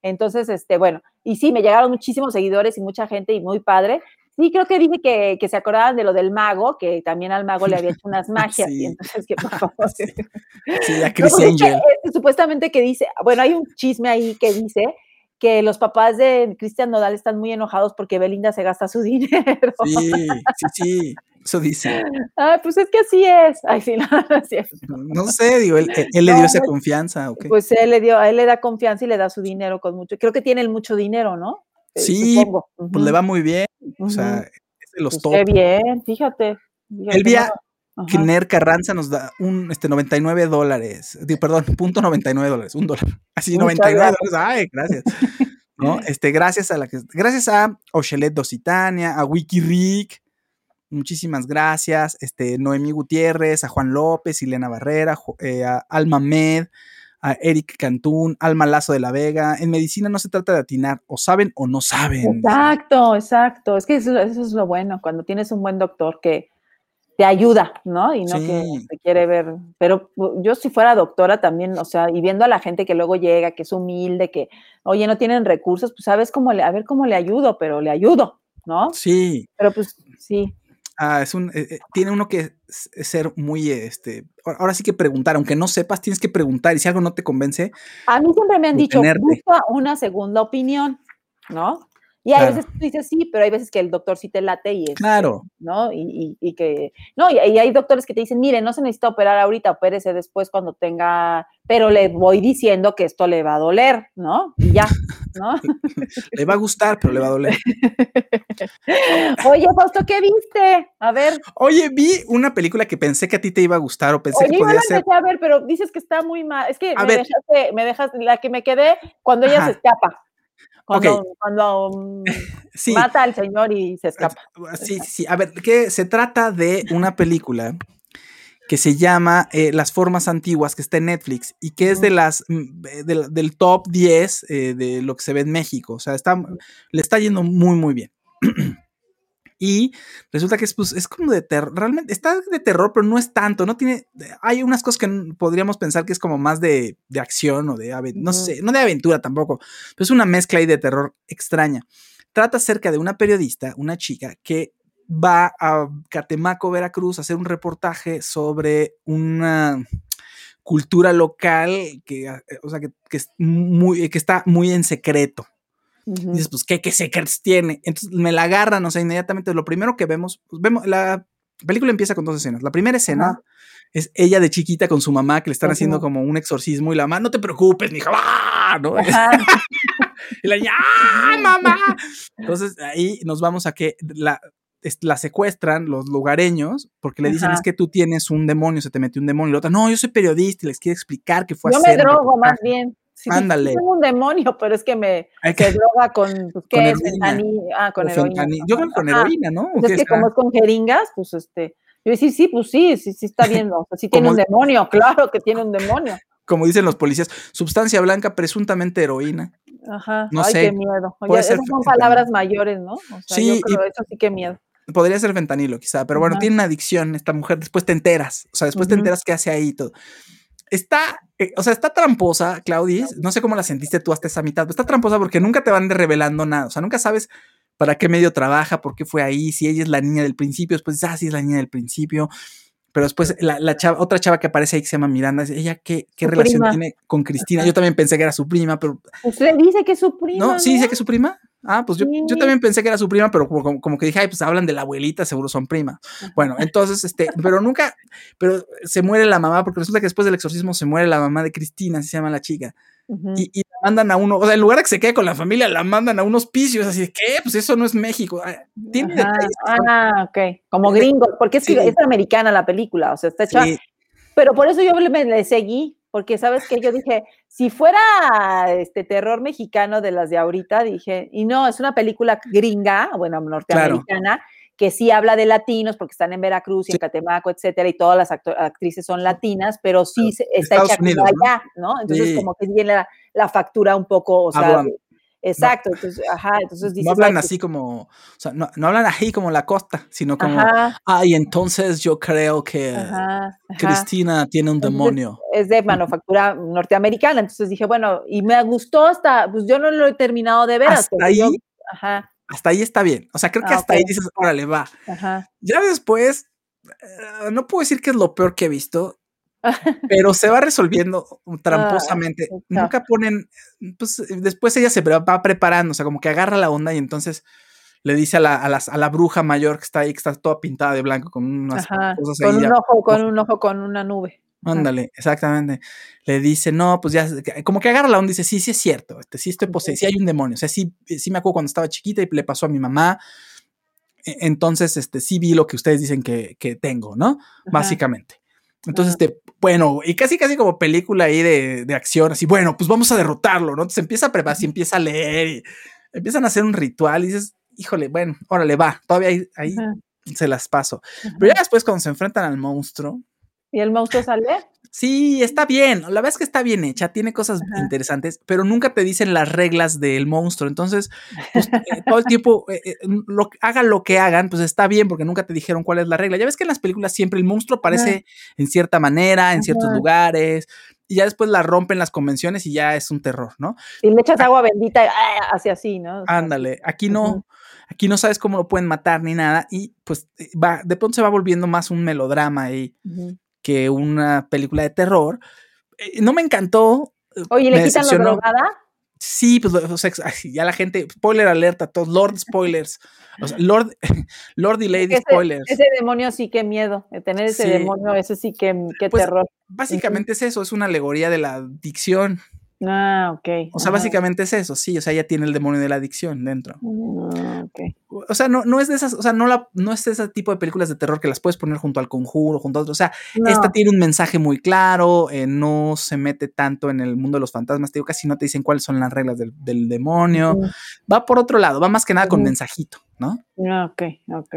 [SPEAKER 2] Entonces, este, bueno, y sí, me llegaron muchísimos seguidores y mucha gente y muy padre. Sí, creo que dije que, que se acordaban de lo del mago, que también al mago le había hecho unas magias,
[SPEAKER 1] Sí.
[SPEAKER 2] y entonces que por favor.
[SPEAKER 1] Sí. Sí, a
[SPEAKER 2] No,
[SPEAKER 1] Chris
[SPEAKER 2] es que,
[SPEAKER 1] Angel.
[SPEAKER 2] supuestamente que dice, bueno, hay un chisme ahí que dice que los papás de Cristian Nodal están muy enojados porque Belinda se gasta su dinero.
[SPEAKER 1] Sí, sí, sí. Eso dice.
[SPEAKER 2] Ay, pues es que así es. Ay, sí, no, no es cierto.
[SPEAKER 1] No sé, digo, él, él- él le dio esa confianza, ¿ok?
[SPEAKER 2] Pues él le dio, a él le da confianza y le da su dinero con mucho. Creo que tiene él mucho dinero, ¿no? Eh,
[SPEAKER 1] Sí. Pues le va muy bien. O sea, es de los
[SPEAKER 2] Pues
[SPEAKER 1] top.
[SPEAKER 2] qué bien, fíjate. fíjate,
[SPEAKER 1] Elvia
[SPEAKER 2] no, ajá.
[SPEAKER 1] Kiner Carranza nos da un este 99 dólares, perdón, punto 99 dólares, un dólar. Así
[SPEAKER 2] Muchas
[SPEAKER 1] 99 dólares. Ay, gracias. ¿No? Este, gracias a la que gracias a Ochelet Dositania, a Wikirick, muchísimas gracias. Este, Noemí Gutiérrez, a Juan López, Elena Barrera, eh, a Alma Med, a Eric Cantún, Alma Lazo de la Vega. En medicina no se trata de atinar, o saben o no saben.
[SPEAKER 2] Exacto, exacto. Es que eso, eso es lo bueno, cuando tienes un buen doctor que te ayuda, ¿no? Y no que te quiere ver. Pero yo si fuera doctora también, o sea, y viendo a la gente que luego llega, que es humilde, que, oye, no tienen recursos, pues sabes cómo le, a ver cómo le ayudo, pero le ayudo, ¿no?
[SPEAKER 1] Sí,
[SPEAKER 2] Pero pues sí.
[SPEAKER 1] Ah, es un, eh, eh, tiene uno que ser muy, este, ahora- sí que preguntar, aunque no sepas, tienes que preguntar y si algo no te convence,
[SPEAKER 2] A mí siempre me han dicho,
[SPEAKER 1] Detenerte.
[SPEAKER 2] busca una segunda opinión, ¿no? Y hay
[SPEAKER 1] Claro.
[SPEAKER 2] veces que tú dices sí, pero hay veces que el doctor sí te late y es,
[SPEAKER 1] claro,
[SPEAKER 2] ¿no? Y, y- y que, no, y, y hay doctores que te dicen, mire, no se necesita operar ahorita, opérese después cuando tenga, pero le voy diciendo que esto le va a doler, ¿no? Y ya, ¿no?
[SPEAKER 1] le va a gustar, pero le va a doler.
[SPEAKER 2] Oye, Fausto, ¿qué viste? A ver,
[SPEAKER 1] Oye, vi una película que pensé que a ti te iba a gustar o pensé
[SPEAKER 2] oye,
[SPEAKER 1] que podía ser.
[SPEAKER 2] empecé a ver, pero dices que está muy mal, es que
[SPEAKER 1] A
[SPEAKER 2] me
[SPEAKER 1] ver.
[SPEAKER 2] dejaste, me dejas, la que me quedé cuando ella
[SPEAKER 1] Ajá.
[SPEAKER 2] se escapa, cuando, cuando mm,
[SPEAKER 1] Sí,
[SPEAKER 2] mata al señor y se escapa.
[SPEAKER 1] sí, sí, sí. A ver, que se trata de una película que se llama eh, Las Formas Antiguas, que está en Netflix y que es de las mm, eh, del, del top 10 eh, de lo que se ve en México. O sea, está, le está yendo muy, muy bien. Y resulta que es, pues, es como de terror, realmente está de terror, pero no es tanto, no tiene, hay unas cosas que podríamos pensar que es como más de, de acción o de, no sé, no de aventura tampoco, pero es una mezcla ahí de terror extraña. Trata acerca de una periodista, una chica, que va a Catemaco, Veracruz, a hacer un reportaje sobre una cultura local que, eh, o sea, que, que es muy, que está muy en secreto. Y dices, pues, ¿qué, qué secrets tiene? Entonces me la agarran, o sea, inmediatamente lo primero que vemos, pues vemos, la película empieza con dos escenas. La primera escena es ella de chiquita con su mamá que le están haciendo como un exorcismo y la mamá, no te preocupes, mija, ¡ah! ¿no? Y la niña, ¡ah, mamá! Entonces ahí nos vamos a que la, la secuestran los lugareños porque le dicen,
[SPEAKER 2] Ajá.
[SPEAKER 1] es que tú tienes un demonio, se te metió un demonio. Y la otra, no, yo soy periodista y les quiero explicar que fue a
[SPEAKER 2] Yo me drogo más
[SPEAKER 1] reportaje".
[SPEAKER 2] bien. Sí,
[SPEAKER 1] Ándale.
[SPEAKER 2] Tengo un demonio, pero es que me
[SPEAKER 1] Hay que-
[SPEAKER 2] se droga con, pues, ¿qué
[SPEAKER 1] Con
[SPEAKER 2] es?
[SPEAKER 1] heroína.
[SPEAKER 2] Ah, con heroína.
[SPEAKER 1] Yo creo que con heroína, ¿no? ¿O
[SPEAKER 2] Pues
[SPEAKER 1] qué
[SPEAKER 2] es que como es con jeringas, pues este. Yo decía, sí, pues sí, sí, sí está bien. O sea, sí tiene un demonio, claro que tiene un demonio.
[SPEAKER 1] Como dicen los policías, sustancia blanca, presuntamente heroína.
[SPEAKER 2] Ajá.
[SPEAKER 1] No
[SPEAKER 2] Ay,
[SPEAKER 1] sé.
[SPEAKER 2] qué miedo.
[SPEAKER 1] Ser
[SPEAKER 2] esas son palabras mayores, ¿no? O sea,
[SPEAKER 1] Sí,
[SPEAKER 2] yo
[SPEAKER 1] y-
[SPEAKER 2] creo eso sí que miedo.
[SPEAKER 1] Podría ser fentanilo, quizá, pero bueno,
[SPEAKER 2] Ajá.
[SPEAKER 1] tiene una adicción esta mujer. Después te enteras, o sea, después te enteras qué hace ahí y todo. Está, o sea, está tramposa, Claudis. No sé cómo la sentiste tú hasta esa mitad, pero está tramposa porque nunca te van revelando nada. O sea, nunca sabes para qué medio trabaja, por qué fue ahí, si ella es la niña del principio, después dices, ah, sí es la niña del principio. Pero después la, la chava, otra chava que aparece ahí que se llama Miranda, ella qué, qué relación
[SPEAKER 2] prima.
[SPEAKER 1] tiene con Cristina. Yo también pensé que era su prima, pero
[SPEAKER 2] Usted dice que es su prima.
[SPEAKER 1] no, sí dice que es su prima. Ah, pues yo, yo también pensé que era su prima, pero como, como- que dije, ay, pues hablan de la abuelita, seguro son prima. Bueno, entonces, este, pero nunca, pero se muere la mamá, porque resulta que después del exorcismo se muere la mamá de Cristina, así se llama la chica, y, y la mandan a uno, o sea, en lugar de que se quede con la familia, la mandan a un hospicio, así de, ¿qué? Pues eso no es México. Ah, Tiene detalles
[SPEAKER 2] Ah, ok. Como gringos, porque es, que es americana la película, o sea, está hecha
[SPEAKER 1] sí,
[SPEAKER 2] Pero por eso yo le, me le seguí, porque sabes que yo dije, si fuera este terror mexicano de las de ahorita, dije, y no, es una película gringa, bueno, norteamericana, que sí habla de latinos, porque están en Veracruz y en Catemaco, etcétera, y todas las actrices son latinas, pero sí se- está
[SPEAKER 1] Estados
[SPEAKER 2] hecha
[SPEAKER 1] Unidos,
[SPEAKER 2] allá, ¿no? Entonces,
[SPEAKER 1] Sí.
[SPEAKER 2] como que viene la, la factura un poco, o sea. Exacto, entonces, ajá, entonces dices,
[SPEAKER 1] no hablan
[SPEAKER 2] "Ay, pues,
[SPEAKER 1] así como, o sea, no, no hablan así como la costa, sino como,
[SPEAKER 2] Ajá,
[SPEAKER 1] ay, entonces yo creo que
[SPEAKER 2] ajá.
[SPEAKER 1] Cristina tiene un
[SPEAKER 2] Entonces,
[SPEAKER 1] demonio.
[SPEAKER 2] es de manufactura norteamericana, entonces dije, bueno, y me gustó hasta, pues yo no lo he terminado de ver
[SPEAKER 1] ¿Hasta
[SPEAKER 2] yo-
[SPEAKER 1] ahí?
[SPEAKER 2] ajá,
[SPEAKER 1] hasta ahí está bien. O sea, creo que
[SPEAKER 2] Ah,
[SPEAKER 1] hasta ahí dices, órale, va.
[SPEAKER 2] Ajá.
[SPEAKER 1] Ya después, eh, no puedo decir que es lo peor que he visto, pero se va resolviendo tramposamente.
[SPEAKER 2] Ah,
[SPEAKER 1] Nunca ponen, pues después ella se va preparando, o sea, como que agarra la onda y entonces le dice a la, a las- a la bruja mayor que está ahí, que está toda pintada de blanco con unas
[SPEAKER 2] Ajá.
[SPEAKER 1] cosas
[SPEAKER 2] Con
[SPEAKER 1] ahí.
[SPEAKER 2] un
[SPEAKER 1] ya-
[SPEAKER 2] ojo, con un ojo, con una nube.
[SPEAKER 1] Ándale, exactamente. Le dice, no, pues ya, como que agarra la onda y dice, sí, sí es cierto, este, sí estoy poseído, sí hay un demonio, o sea, sí, sí me acuerdo cuando estaba chiquita y le pasó a mi mamá, e- entonces, este, sí vi lo que ustedes dicen que, que tengo, ¿no? Básicamente. Entonces, este, bueno, y casi, casi como película ahí de, de acción, así, bueno, pues vamos a derrotarlo, ¿no? Entonces empieza a preparar, y empieza a leer y empiezan a hacer un ritual y dices, híjole, bueno, órale, va, todavía ahí, ahí se las paso. Pero ya después cuando se enfrentan al monstruo,
[SPEAKER 2] ¿Y el monstruo sale?
[SPEAKER 1] Sí, está bien. La verdad es que está bien hecha, tiene cosas interesantes, pero nunca te dicen las reglas del monstruo. Entonces, pues, eh, todo el tiempo, eh, eh, lo, hagan lo que hagan, pues está bien, porque nunca te dijeron cuál es la regla. Ya ves que en las películas siempre el monstruo aparece en cierta manera, en ciertos lugares, y ya después la rompen las convenciones y ya es un terror, ¿no?
[SPEAKER 2] Y le echas agua bendita, ¡ah! hacia así, ¿no?
[SPEAKER 1] Ándale, aquí no, aquí no sabes cómo lo pueden matar ni nada, y pues eh, va, de pronto se va volviendo más un melodrama
[SPEAKER 2] ujú.
[SPEAKER 1] Que una película de terror. Eh, no me encantó. eh,
[SPEAKER 2] Oye, ¿y
[SPEAKER 1] me
[SPEAKER 2] ¿le quitan la drogada?
[SPEAKER 1] Sí, pues o sea, ay, ya la gente, spoiler alerta, todos, Lord spoilers, o sea, Lord, Lord y Lady
[SPEAKER 2] Ese,
[SPEAKER 1] spoilers.
[SPEAKER 2] ese demonio sí que miedo. de Tener ese
[SPEAKER 1] Sí.
[SPEAKER 2] demonio, ese sí que, que
[SPEAKER 1] Pues,
[SPEAKER 2] terror.
[SPEAKER 1] Básicamente es eso, es una alegoría de la adicción.
[SPEAKER 2] Ah, ok.
[SPEAKER 1] O sea,
[SPEAKER 2] ajá.
[SPEAKER 1] básicamente es eso, sí, o sea, ella tiene el demonio de la adicción dentro.
[SPEAKER 2] Ah, ok.
[SPEAKER 1] O sea, no, no es de esas, o sea, no, la, no es ese tipo de películas de terror que las puedes poner junto al conjuro, junto a otro. O sea,
[SPEAKER 2] No.
[SPEAKER 1] esta tiene un mensaje muy claro, eh, no se mete tanto en el mundo de los fantasmas, te digo, casi no te dicen cuáles son las reglas del, del demonio. Va por otro lado, va más que nada con mensajito, ¿no?
[SPEAKER 2] Ah, ok, ok.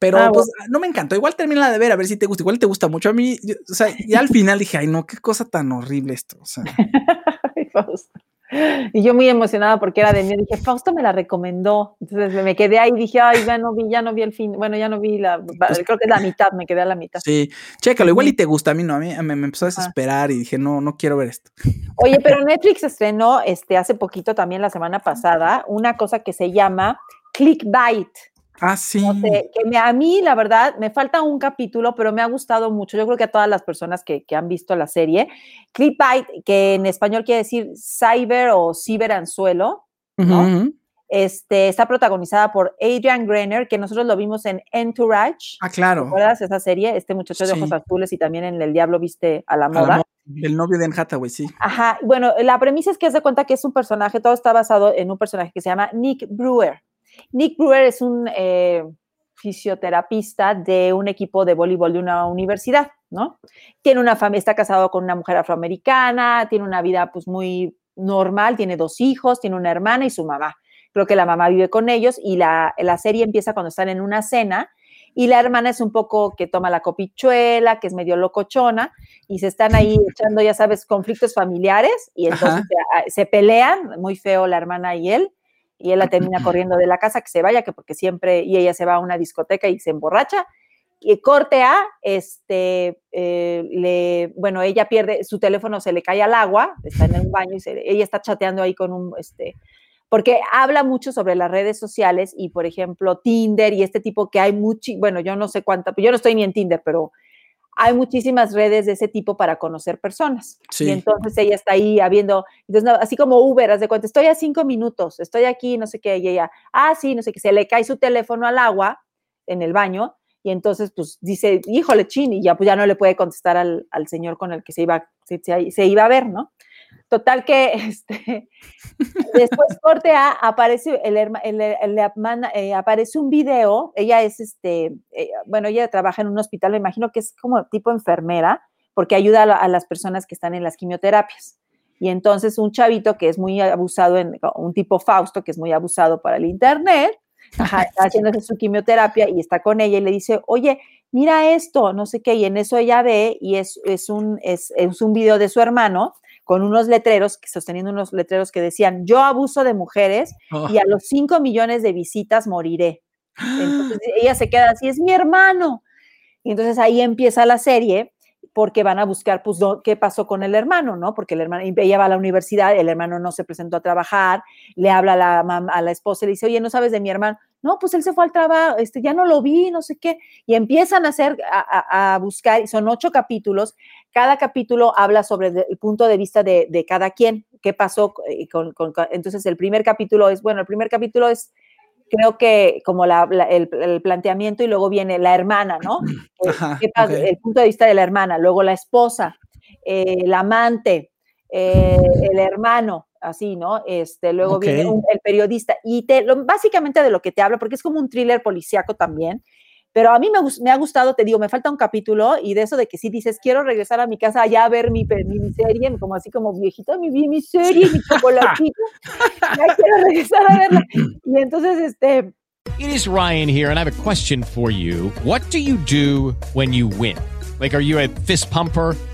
[SPEAKER 1] Pero
[SPEAKER 2] Ah,
[SPEAKER 1] pues no me encantó. Igual termina de ver, a ver si te gusta. Igual te gusta mucho. A mí, yo- o sea, ya al final dije, ay, no, qué cosa tan horrible esto. O sea,
[SPEAKER 2] Fausto. Y yo muy emocionada porque era de mí, dije, Fausto me la recomendó. Entonces me quedé ahí y dije, ay, ya no vi, ya no vi el fin. Bueno, ya no vi la, creo que es la mitad, me quedé a la mitad.
[SPEAKER 1] Pues sí, chécalo. Igual y te gusta. A mí no, a mí me, me empezó a
[SPEAKER 2] Ajá.
[SPEAKER 1] desesperar y dije, no, no quiero ver esto.
[SPEAKER 2] Oye, pero Netflix estrenó este, hace poquito, también la semana pasada, una cosa que se llama Clickbait.
[SPEAKER 1] Ah, sí.
[SPEAKER 2] No sé, que me- a mí, la verdad, me falta un capítulo, pero me ha gustado mucho. Yo creo que a todas las personas que, que han visto la serie. Clickbait, que en español quiere decir cyber o ciberanzuelo, ¿no?
[SPEAKER 1] ujú.
[SPEAKER 2] este, está protagonizada por Adrian Greiner, que nosotros lo vimos en Entourage.
[SPEAKER 1] Ah,
[SPEAKER 2] ¿Te
[SPEAKER 1] claro.
[SPEAKER 2] acuerdas esa serie? Este muchacho de ojos azules y también en El Diablo Viste a la moda.
[SPEAKER 1] mo- El novio de Anne Hathaway, sí.
[SPEAKER 2] Ajá, bueno, la premisa es que hace cuenta que es un personaje, todo está basado en un personaje que se llama Nick Brewer. Nick Brewer es un eh, fisioterapista de un equipo de voleibol de una universidad, ¿no? Tiene una familia, está casado con una mujer afroamericana, tiene una vida pues muy normal, tiene dos hijos, tiene una hermana y su mamá. Creo que la mamá vive con ellos y la, la serie empieza cuando están en una cena y la hermana es un poco que toma la copichuela, que es medio locochona, y se están ahí echando, ya sabes, conflictos familiares, y entonces se, se, pelean, muy feo la hermana y él, y él la termina corriendo de la casa, que se vaya, que porque siempre, y ella se va a una discoteca y se emborracha, y corte a, este, eh, le, bueno, ella pierde, su teléfono se le cae al agua, está en un baño, y se, ella está chateando ahí con un, este, porque habla mucho sobre las redes sociales y, por ejemplo, Tinder y este tipo que hay mucho, bueno, yo no sé cuánta, yo no estoy ni en Tinder, pero hay muchísimas redes de ese tipo para conocer personas.
[SPEAKER 1] Sí.
[SPEAKER 2] Y entonces ella está ahí habiendo, entonces, así como Uber, haz de cuenta, estoy a cinco minutos, estoy aquí, no sé qué, y ella, ah, sí, no sé qué, se le cae su teléfono al agua en el baño, y entonces, pues, dice, híjole, chin, y ya, pues, ya no le puede contestar al, al señor con el que se iba, se, se, se iba a ver, ¿no? Total que este, después corte A, aparece, el, el, el, el eh, aparece un video, ella es, este, eh, bueno, ella trabaja en un hospital, me imagino que es como tipo enfermera, porque ayuda a, a, las personas que están en las quimioterapias. Y entonces un chavito que es muy abusado, en, un tipo Fausto, que es muy abusado para el Internet, está haciéndose su quimioterapia y está con ella y le dice, oye, mira esto, no sé qué, y en eso ella ve y es, es, un, es, es un video de su hermano, con unos letreros, sosteniendo unos letreros que decían, yo abuso de mujeres oh. y a los 5 millones de visitas moriré. Entonces ella se queda así, es mi hermano. Y entonces ahí empieza la serie porque van a buscar, pues, qué pasó con el hermano, ¿no? Porque el hermano, ella va a la universidad, el hermano no se presentó a trabajar, le habla a la, a la esposa y le dice, oye, ¿no sabes de mi hermano? No, pues él se fue al trabajo, este, ya no lo vi, no sé qué. Y empiezan a hacer, a, a- a buscar, y son ocho capítulos, cada capítulo habla sobre el punto de vista de, de cada quien, qué pasó eh, con, con- con- entonces el primer capítulo es, bueno, el primer capítulo es creo que como la- la- el, el planteamiento y luego viene la hermana, ¿no?
[SPEAKER 1] Ajá,
[SPEAKER 2] qué pasa-
[SPEAKER 1] ok.
[SPEAKER 2] El punto de vista de la hermana, luego la esposa, eh, el amante, eh, el hermano, así, ¿no? Este, luego viene
[SPEAKER 1] Ok.
[SPEAKER 2] un- el periodista y te, lo- básicamente de lo que te habla, porque es como un thriller policíaco también, pero a mí me, me ha gustado, te digo, me falta un capítulo y de eso de que sí dices, quiero regresar a mi casa allá a ver mi, mi, serie, como así como viejita, mi, mi, mi serie, mi chocolatito, ya quiero regresar a verla. Y entonces, este,
[SPEAKER 3] It is Ryan here, and I have a question for you. What do you do when you win? Like, are you a fist pumper?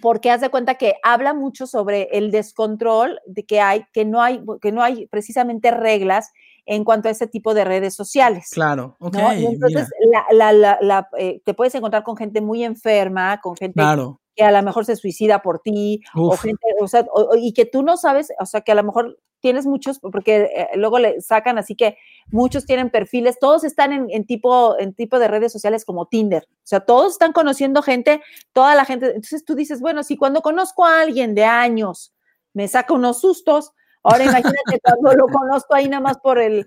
[SPEAKER 2] Porque haz de cuenta que habla mucho sobre el descontrol de que hay, que no hay, que no hay precisamente reglas en cuanto a ese tipo de redes sociales.
[SPEAKER 1] Claro, ok,
[SPEAKER 2] ¿no? Y entonces la, la, la, la, eh, te puedes encontrar con gente muy enferma, con gente
[SPEAKER 1] claro.
[SPEAKER 2] Que a lo mejor se suicida por ti, o gente, o sea, o- y que tú no sabes, o sea, que a lo mejor tienes muchos, porque eh, luego le sacan así que muchos tienen perfiles, todos están en, en tipo, en tipo de redes sociales como Tinder, o sea, todos están conociendo gente, toda la gente, entonces tú dices, bueno, si cuando conozco a alguien de años me saca unos sustos, ahora imagínate cuando lo conozco ahí nada más por el,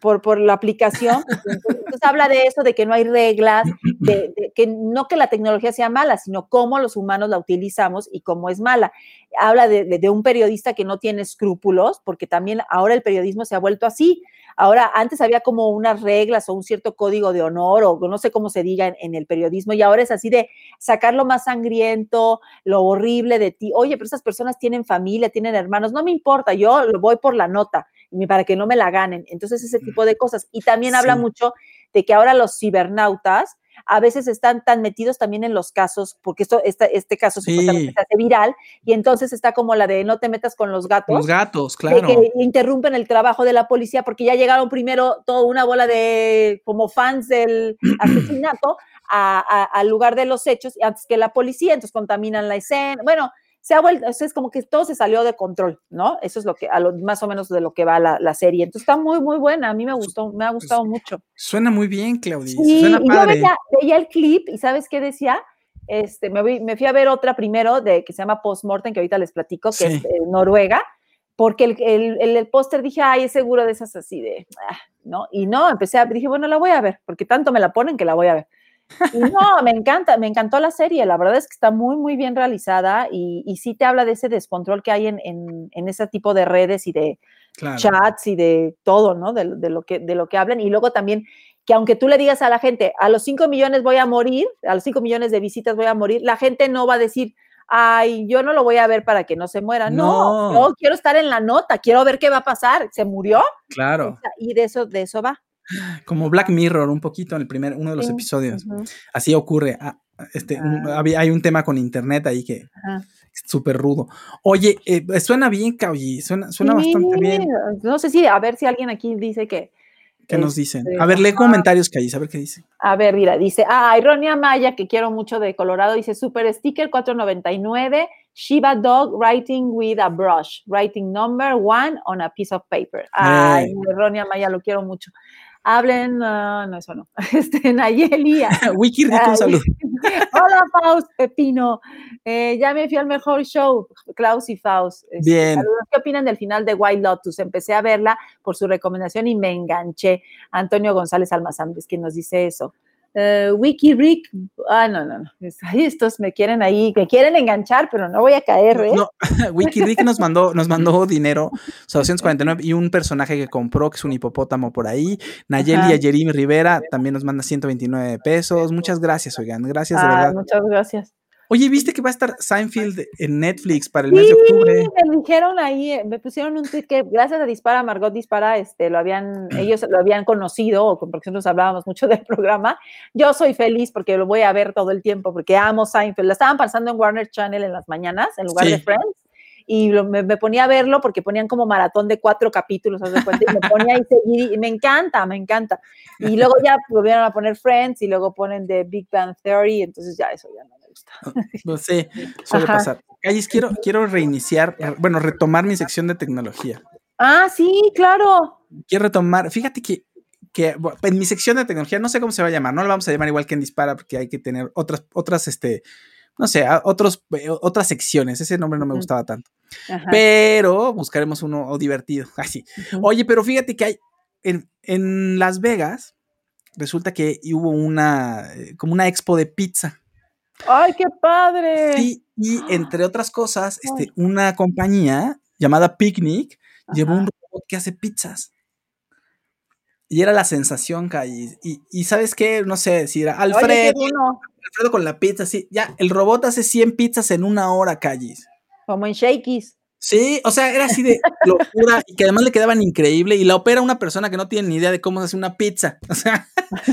[SPEAKER 2] por, por la aplicación, pues, entonces, entonces habla de eso, de que no hay reglas, de, de que no que la tecnología sea mala, sino cómo los humanos la utilizamos y cómo es mala. Habla de, de- de un periodista que no tiene escrúpulos, porque también ahora el periodismo se ha vuelto así. Ahora, antes había como unas reglas o un cierto código de honor, o no sé cómo se diga en, en el periodismo, y ahora es así de sacar lo más sangriento, lo horrible de ti. Oye, pero esas personas tienen familia, tienen hermanos, no me importa, yo lo voy por la nota, para que no me la ganen. Entonces, ese tipo de cosas. Y también habla mucho de que ahora los cibernautas a veces están tan metidos también en los casos, porque esto, esta- este caso
[SPEAKER 1] Sí.
[SPEAKER 2] supuestamente se hace viral, y entonces está como la de no te metas con los gatos.
[SPEAKER 1] Los gatos,
[SPEAKER 2] de
[SPEAKER 1] claro.
[SPEAKER 2] que interrumpen el trabajo de la policía porque ya llegaron primero toda una bola de como fans del asesinato a- a- al lugar de los hechos antes que la policía, entonces contaminan la escena. Bueno, se ha vuelto, es como que todo se salió de control, ¿no? Eso es lo que, a lo, más o menos de lo que va la, la serie. Entonces está muy, muy buena. A mí me gustó, me ha gustado mucho.
[SPEAKER 1] Suena muy bien, Claudia.
[SPEAKER 2] Sí,
[SPEAKER 1] Suena
[SPEAKER 2] y yo veía, veía el clip y ¿sabes qué decía? Este, me, vi- me fui a ver otra primero de que se llama Postmortem, que ahorita les platico, que es eh, Noruega, porque el, el, el- el póster dije, ay, es seguro de esas así de, ah, ¿no? Y no, empecé a, dije, bueno, la voy a ver, porque tanto me la ponen que la voy a ver. Y no, me encanta, me encantó la serie, la verdad es que está muy, muy bien realizada y, y sí te habla de ese descontrol que hay en, en, en ese tipo de redes y de,
[SPEAKER 1] Claro.
[SPEAKER 2] chats y de todo, ¿no? De, de lo que, de lo que hablan. Y luego también que aunque tú le digas a la gente, a los 5 millones voy a morir, a los 5 millones de visitas voy a morir, la gente no va a decir, ay, yo no lo voy a ver para que no se muera. No,
[SPEAKER 1] No.
[SPEAKER 2] yo quiero estar en la nota, quiero ver qué va a pasar. ¿Se murió?
[SPEAKER 1] Claro.
[SPEAKER 2] Y de eso, de eso va.
[SPEAKER 1] Como Black Mirror, un poquito en el primer, uno de los
[SPEAKER 2] Sí,
[SPEAKER 1] episodios. Así ocurre. Ah, Este, un- había- hay un tema con internet ahí que es súper rudo. Oye, eh, suena bien, Kauji, suena, suena bastante bien.
[SPEAKER 2] No sé si, a ver si alguien aquí dice que.
[SPEAKER 1] ¿Qué nos dicen?
[SPEAKER 2] este,
[SPEAKER 1] A ver, lee comentarios, Kauji, a ver qué dice.
[SPEAKER 2] A ver, mira, dice, ah, Ironia Maya, que quiero mucho de Colorado, dice Super Sticker 499, Shiba Dog writing with a brush, writing number one on a piece of paper. Ay,
[SPEAKER 1] Ey.
[SPEAKER 2] Ironia Maya, lo quiero mucho. Hablen, ah, no, eso no. Este, Nayeli.
[SPEAKER 1] Wiki Rico, saludo.
[SPEAKER 2] Hola, Faust, Pepino. Eh, ya me fui al mejor show, Klaus y Faust. Este,
[SPEAKER 1] Bien.
[SPEAKER 2] saludos. ¿Qué opinan del final de White Lotus? Empecé a verla por su recomendación y me enganché. Antonio González Almazán es quien nos dice eso. Eh, Wiki Rick, ah, no, no, no. Ay, estos me quieren ahí, me quieren enganchar, pero no voy a caer, ¿eh?
[SPEAKER 1] No, WikiRick nos mandó, nos mandó dinero, o sea, 249, y un personaje que compró, que es un hipopótamo por ahí. Nayeli. Ayerim Rivera también nos manda 129 pesos. Muchas gracias, oigan, gracias de
[SPEAKER 2] Ah,
[SPEAKER 1] verdad.
[SPEAKER 2] muchas gracias.
[SPEAKER 1] Oye, ¿viste que va a estar Seinfeld en Netflix para el mes de octubre?
[SPEAKER 2] me dijeron ahí, eh, me pusieron un tweet que gracias a Dispara, Margot Dispara, este, lo habían, ellos lo habían conocido, porque nosotros hablábamos mucho del programa. Yo soy feliz porque lo voy a ver todo el tiempo, porque amo Seinfeld. La estaban pasando en Warner Channel en las mañanas, en lugar de
[SPEAKER 1] Sí.
[SPEAKER 2] Friends. Y lo- me, me ponía a verlo porque ponían como maratón de cuatro capítulos, de y me ponía ahí seguir, y me encanta, me encanta. Y luego ya volvieron a poner Friends, y luego ponen The Big Bang Theory, entonces ya eso ya no gusta.
[SPEAKER 1] No sé, suele
[SPEAKER 2] Ajá.
[SPEAKER 1] pasar. Calles, quiero, quiero reiniciar, eh, bueno, retomar mi sección de tecnología.
[SPEAKER 2] Ah, sí, claro.
[SPEAKER 1] Quiero retomar, fíjate que, que bueno, en mi sección de tecnología, no sé cómo se va a llamar, no la vamos a llamar igual que en Dispara, porque hay que tener otras, otras, este, no sé, otros, eh, otras secciones. Ese nombre no me gustaba tanto.
[SPEAKER 2] Ajá.
[SPEAKER 1] Pero buscaremos uno divertido, así. Oye, pero fíjate que hay en, en Las Vegas, resulta que hubo una, eh, como una expo de pizza.
[SPEAKER 2] ¡Ay, qué padre!
[SPEAKER 1] Sí, y entre otras cosas, este, una compañía llamada Picnic llevó un robot que hace pizzas. Y era la sensación, Callis. Y, y ¿sabes qué? No sé, si era
[SPEAKER 2] Oye,
[SPEAKER 1] Alfredo,
[SPEAKER 2] bueno.
[SPEAKER 1] Alfredo con la pizza, sí. Ya, el robot hace 100 pizzas en una hora, Callis.
[SPEAKER 2] Como en Shakey's.
[SPEAKER 1] Sí, o sea, era así de locura y que además le quedaban increíble y la opera una persona que no tiene ni idea de cómo se hace una pizza. O sea,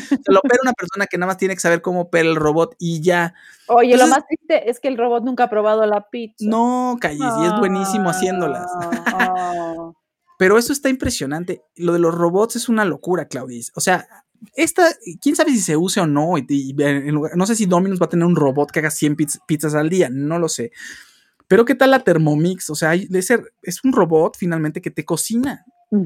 [SPEAKER 1] se lo opera una persona que nada más tiene que saber cómo opera el robot y ya.
[SPEAKER 2] Oye, lo más triste es que el robot nunca ha probado la pizza.
[SPEAKER 1] No, Callis, y es buenísimo haciéndolas. Pero eso está impresionante. Lo de los robots es una locura, Claudis. O sea, esta, quién sabe si se use o no. y- y en lugar- no sé si Domino's va a tener un robot que haga 100 piz- pizzas al día, no lo sé. Pero ¿qué tal la Thermomix? O sea, hay- de ser- es un robot finalmente que te cocina. Y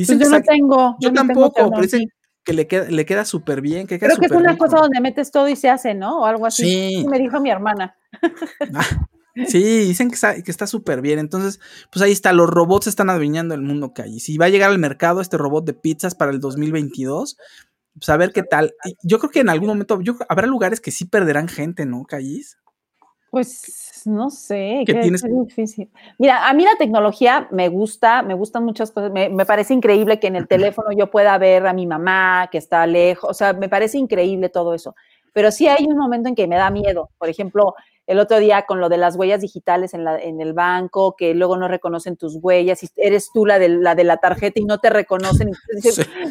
[SPEAKER 1] dicen
[SPEAKER 2] Pues
[SPEAKER 1] que
[SPEAKER 2] yo no tengo.
[SPEAKER 1] yo
[SPEAKER 2] tengo
[SPEAKER 1] tampoco, pero dicen que le queda, le queda súper bien. Que queda
[SPEAKER 2] Creo que es una
[SPEAKER 1] rico.
[SPEAKER 2] cosa donde metes todo y se hace, ¿no? O algo así.
[SPEAKER 1] Sí.
[SPEAKER 2] Me dijo mi hermana.
[SPEAKER 1] Sí, dicen que está que está súper bien. Entonces, pues ahí está, los robots están adueñando el mundo, Calle. Si va a llegar al mercado este robot de pizzas para el 2022, pues a ver qué tal. Y Yo creo que en algún momento yo, habrá lugares que sí perderán gente, ¿no, Callis?
[SPEAKER 2] Pues no sé,
[SPEAKER 1] Que
[SPEAKER 2] qué,
[SPEAKER 1] tienes-
[SPEAKER 2] qué difícil. Mira, a mí la tecnología me gusta, me gustan muchas cosas. Me, me parece increíble que en el teléfono yo pueda ver a mi mamá que está lejos. O sea, me parece increíble todo eso. Pero sí hay un momento en que me da miedo. Por ejemplo, el otro día con lo de las huellas digitales en, la, en el banco, que luego no reconocen tus huellas, y eres tú la de la, de la tarjeta y no te reconocen.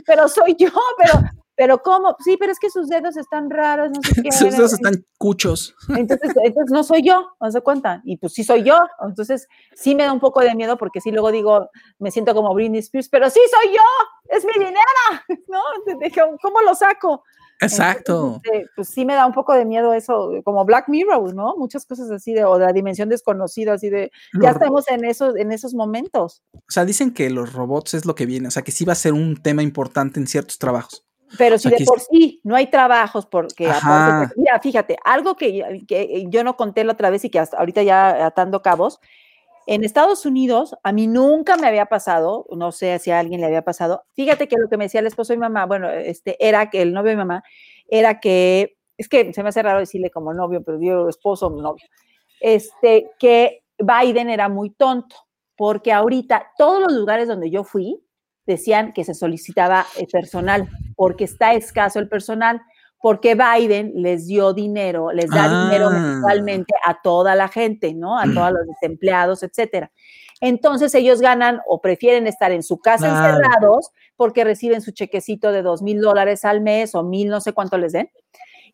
[SPEAKER 2] Pero soy yo, pero, pero ¿cómo? Sí, pero es que sus dedos están raros, no sé qué.
[SPEAKER 1] Sus dedos están cuchos.
[SPEAKER 2] Entonces, entonces no soy yo, ¿no se cuenta? Y pues sí soy yo. Entonces sí me da un poco de miedo porque sí luego digo, me siento como Britney Spears, pero sí soy yo, es mi dinero, ¿no? ¿Cómo lo saco?
[SPEAKER 1] Exacto.
[SPEAKER 2] Entonces, este, pues sí me da un poco de miedo eso, como Black Mirror, ¿no? Muchas cosas así de, o de la dimensión desconocida, así de, ya estamos en esos, en esos momentos.
[SPEAKER 1] O sea, dicen que los robots es lo que viene. O sea, que sí va a ser un tema importante en ciertos trabajos.
[SPEAKER 2] Pero si de por sí no hay trabajos porque aparte, mira, fíjate, algo que, que yo no conté la otra vez y que hasta ahorita ya atando cabos, en Estados Unidos a mí nunca me había pasado, no sé si a alguien le había pasado, fíjate que lo que me decía el esposo de mi mamá, bueno, este era que el novio de mi mamá era que es que se me hace raro decirle como novio, pero yo esposo, novio. Este que Biden era muy tonto, porque ahorita todos los lugares donde yo fui decían que se solicitaba eh, personal, porque está escaso el personal, porque Biden les dio dinero, les da dinero
[SPEAKER 4] Ah.
[SPEAKER 2] mensualmente a toda la gente, ¿no? A todos los desempleados, etcétera. Entonces ellos ganan o prefieren estar en su casa
[SPEAKER 4] Claro.
[SPEAKER 2] encerrados porque reciben su chequecito de dos mil dólares al mes o mil, no sé cuánto les den.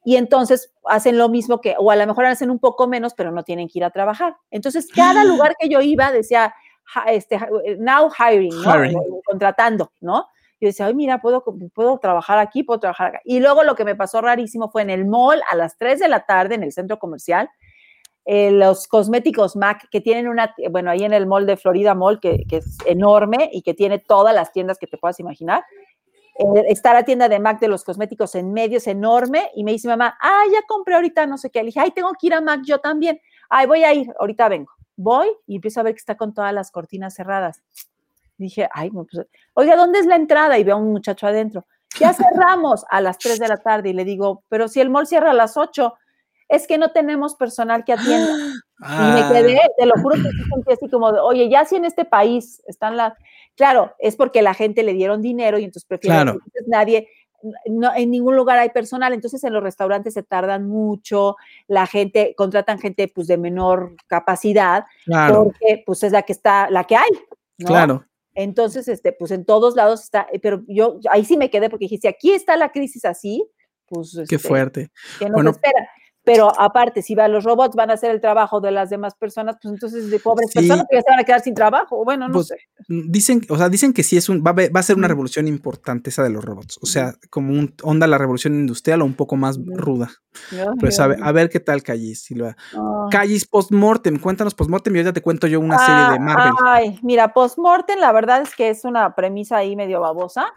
[SPEAKER 2] Y entonces hacen lo mismo que, o a lo mejor hacen un poco menos, pero no tienen que ir a trabajar. Entonces, cada lugar que yo iba decía, "Ja- este, now hiring, ¿no?
[SPEAKER 1] Hiring.
[SPEAKER 2] Contratando, ¿no? Yo decía, ay, mira, puedo, puedo trabajar aquí, puedo trabajar acá. Y luego lo que me pasó rarísimo fue en el mall a las 3 de la tarde, en el centro comercial, eh, los cosméticos MAC, que tienen una, bueno, ahí en el mall de Florida Mall, que, que es enorme y que tiene todas las tiendas que te puedas imaginar, eh, está la tienda de Mac de los cosméticos en medio, es enorme, y me dice mamá, ah, ya compré ahorita no sé qué. Le dije, ay, tengo que ir a Mac yo también. Ay, voy a ir, ahorita vengo. Voy y empiezo a ver que está con todas las cortinas cerradas. Dije, ay, pues, oiga, ¿dónde es la entrada? Y veo a un muchacho adentro. Ya cerramos a las 3 de la tarde y le digo, pero si el mall cierra a las 8, es que no tenemos personal que atienda. Y me quedé, te lo juro que sentí así como, de, oye, ya si en este país están las... Claro, es porque la gente le dieron dinero y entonces prefieren,
[SPEAKER 1] Claro.
[SPEAKER 2] entonces nadie, no, en ningún lugar hay personal, entonces en los restaurantes se tardan mucho, la gente, contratan gente pues de menor capacidad,
[SPEAKER 1] Claro.
[SPEAKER 2] porque pues es la que está, la que hay, ¿no?
[SPEAKER 1] Claro.
[SPEAKER 2] Entonces, este, pues en todos lados está, eh, pero yo ahí sí me quedé porque dije, si aquí está la crisis así, pues
[SPEAKER 1] Qué
[SPEAKER 2] este,
[SPEAKER 1] fuerte.
[SPEAKER 2] nos
[SPEAKER 1] Bueno.
[SPEAKER 2] espera. Pero aparte, si va, los robots van a hacer el trabajo de las demás personas, pues entonces de pobres
[SPEAKER 1] Sí.
[SPEAKER 2] personas que ya se van a quedar sin trabajo. Bueno, no
[SPEAKER 1] Pues,
[SPEAKER 2] sé.
[SPEAKER 1] mm, Dicen, o sea, dicen que sí es un, va a, haber- va a ser una revolución importante esa de los robots. O sea, como un onda la revolución industrial o un poco más ruda. Pues a ver, a ver qué tal Callis, Silvia.
[SPEAKER 2] Ah.
[SPEAKER 1] Callis postmortem, cuéntanos postmortem y ahorita te cuento yo una serie de
[SPEAKER 2] Ah,
[SPEAKER 1] Marvel.
[SPEAKER 2] Ay, mira, Postmortem, la verdad es que es una premisa ahí medio babosa.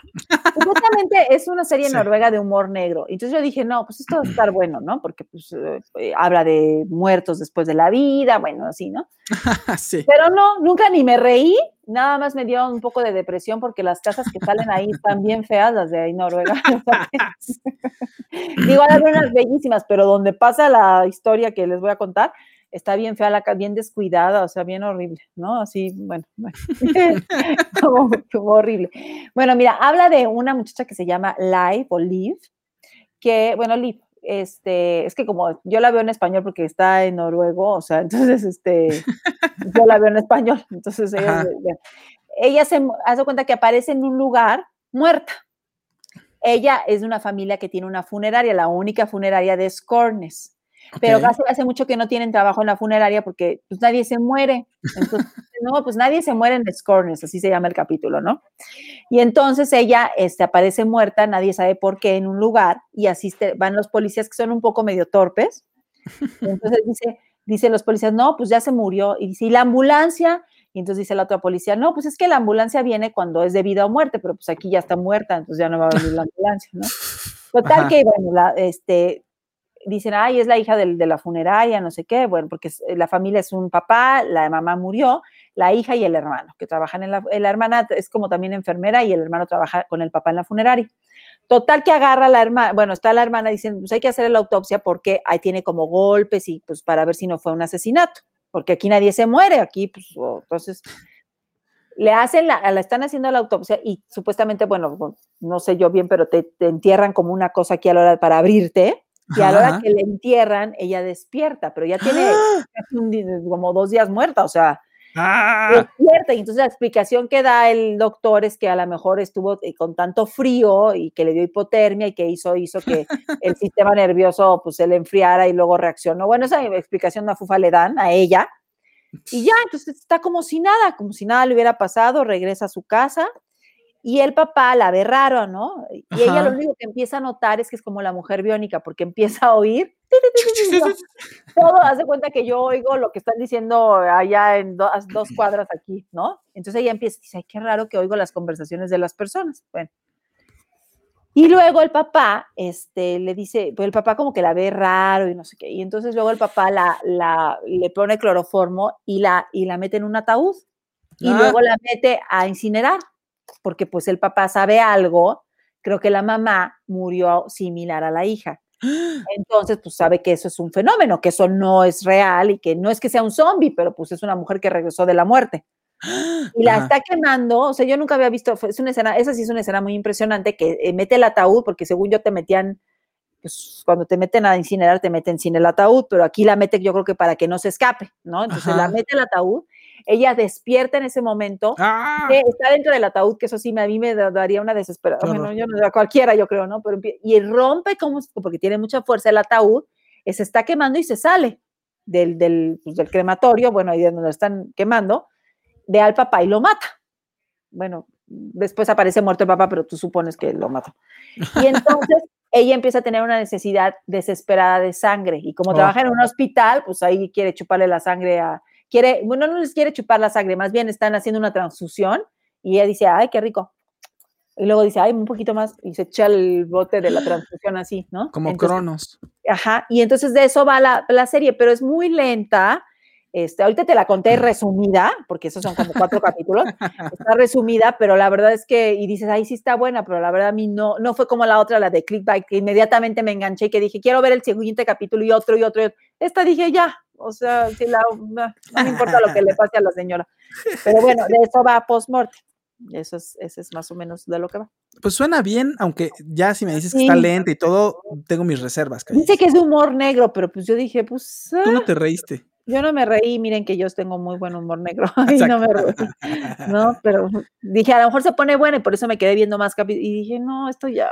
[SPEAKER 2] Supuestamente es una serie
[SPEAKER 1] Sí.
[SPEAKER 2] noruega de humor negro. Entonces yo dije, no, pues esto va a estar bueno, ¿no? Porque pues eh, habla de muertos después de la vida, bueno, así, ¿no?
[SPEAKER 1] sí.
[SPEAKER 2] Pero no, nunca ni me reí, nada más me dio un poco de depresión porque las casas que salen ahí están bien feas, las de ahí Noruega. Digo, hay unas bellísimas, pero donde pasa la historia que les voy a contar, está bien fea, la, bien descuidada, o sea, bien horrible, ¿no? Así, bueno, bueno. como, como horrible. Bueno, mira, habla de una muchacha que se llama Live o Liv, que, bueno, Liv, este, es que como yo la veo en español porque está en noruego, o sea, entonces, este, yo la veo en español, entonces ella, se hace cuenta que aparece en un lugar muerta. Ella es de una familia que tiene una funeraria, la única funeraria de Scornes. Pero casi hace mucho que no tienen trabajo en la funeraria porque pues nadie se muere. Entonces, no, pues nadie se muere en Scornes, así se llama el capítulo, ¿no? Y entonces ella este, aparece muerta, nadie sabe por qué, en un lugar y asiste, van los policías que son un poco medio torpes. Entonces dice, dice los policías, no, pues ya se murió. Y dice, ¿y la ambulancia? Y entonces dice la otra policía, no, pues es que la ambulancia viene cuando es de vida o muerte, pero pues aquí ya está muerta, entonces ya no va a venir la ambulancia, ¿no? Total
[SPEAKER 1] Ajá.
[SPEAKER 2] que, bueno, la, este, dicen, ay, es la hija del- de la funeraria, no sé qué, bueno, porque la familia es un papá, la mamá murió, la hija y el hermano, que trabajan en la, la hermana es como también enfermera y el hermano trabaja con el papá en la funeraria. Total que agarra la hermana, bueno, está la hermana, dicen, pues hay que hacer la autopsia porque ahí tiene como golpes y pues para ver si no fue un asesinato, porque aquí nadie se muere, aquí pues o- entonces le hacen la, la están haciendo la autopsia y supuestamente, bueno, bueno, no sé yo bien, pero te, te entierran como una cosa aquí a la hora para abrirte y a la hora
[SPEAKER 1] Ajá.
[SPEAKER 2] que le entierran, ella despierta, pero ya tiene di- como dos días muerta, o sea,
[SPEAKER 1] ¡Ah!
[SPEAKER 2] despierta. Y entonces la explicación que da el doctor es que a lo mejor estuvo eh, con tanto frío y que le dio hipotermia y que hizo, hizo que el sistema nervioso pues se le enfriara y luego reaccionó. Bueno, esa explicación una fufa le dan a ella. Y ya, entonces está como si nada, como si nada le hubiera pasado, regresa a su casa y el papá la ve raro, ¿no? Y ella lo único que empieza a notar es que es como la mujer biónica, porque empieza a oír todo, hace cuenta que yo oigo lo que están diciendo allá en do- dos cuadras aquí, ¿no? Entonces ella empieza y dice, ay, qué raro que oigo las conversaciones de las personas. Bueno. Y luego el papá, este, le dice, pues el papá como que la ve raro y no sé qué. Y entonces luego el papá la, la, le pone cloroformo y la, y la mete en un ataúd. Y
[SPEAKER 1] Ah.
[SPEAKER 2] luego la mete a incinerar, porque pues el papá sabe algo. Creo que la mamá murió similar a la hija. Entonces, pues sabe que eso es un fenómeno, que eso no es real y que no es que sea un zombie, pero pues es una mujer que regresó de la muerte. Y la
[SPEAKER 1] Ajá.
[SPEAKER 2] está quemando, o sea, yo nunca había visto, es una escena, esa sí es una escena muy impresionante, que eh, mete el ataúd, porque según yo te metían, pues cuando te meten a incinerar, te meten sin el ataúd, pero aquí la mete yo creo que para que no se escape, ¿no? Entonces la
[SPEAKER 1] Ajá.
[SPEAKER 2] mete el ataúd, ella despierta en ese momento,
[SPEAKER 1] ¡Ah!
[SPEAKER 2] está dentro del ataúd, que eso sí a mí me da- daría una desesperación,
[SPEAKER 1] Qué
[SPEAKER 2] bueno, yo no, a cualquiera yo creo, ¿no? Pero y rompe como, porque tiene mucha fuerza el ataúd, eh, se está quemando y se sale del, del, pues, del crematorio, bueno, ahí de donde lo están quemando, ve al papá y lo mata. Bueno, después aparece muerto el papá, pero tú supones que lo mató. Y entonces ella empieza a tener una necesidad desesperada de sangre y como
[SPEAKER 1] Oh.
[SPEAKER 2] trabaja en un hospital, pues ahí quiere chuparle la sangre a, quiere, bueno, no les quiere chupar la sangre, más bien están haciendo una transfusión y ella dice, ay, qué rico. y luego dice, ay, un poquito más, y se echa el bote de la transfusión así, ¿no?
[SPEAKER 1] Como
[SPEAKER 2] Entonces,
[SPEAKER 1] Cronos.
[SPEAKER 2] Ajá, y entonces de eso va la, la serie, pero es muy lenta. Este, ahorita te la conté resumida, porque esos son como cuatro capítulos. Está resumida, pero la verdad es que, y dices, ay, sí está buena, pero la verdad a mí no, no fue como la otra, la de Clickbait, que inmediatamente me enganché y que dije, quiero ver el siguiente capítulo y otro y otro. y otro. Esta dije, ya, o sea, si la, no, no me importa lo que le pase a la señora. Pero bueno, de eso va post-mortem. Eso es, eso es más o menos de lo que va.
[SPEAKER 1] Pues suena bien, aunque ya si me dices que está lenta y todo, tengo mis reservas.
[SPEAKER 2] Dice que es de humor negro, pero pues yo dije, pues.
[SPEAKER 1] Tú no
[SPEAKER 2] ah,
[SPEAKER 1] te reíste.
[SPEAKER 2] Yo no me reí, miren que yo tengo muy buen humor negro y no me reí. No, pero dije, a lo mejor se pone buena y por eso me quedé viendo más capítulos. Y dije, no, esto ya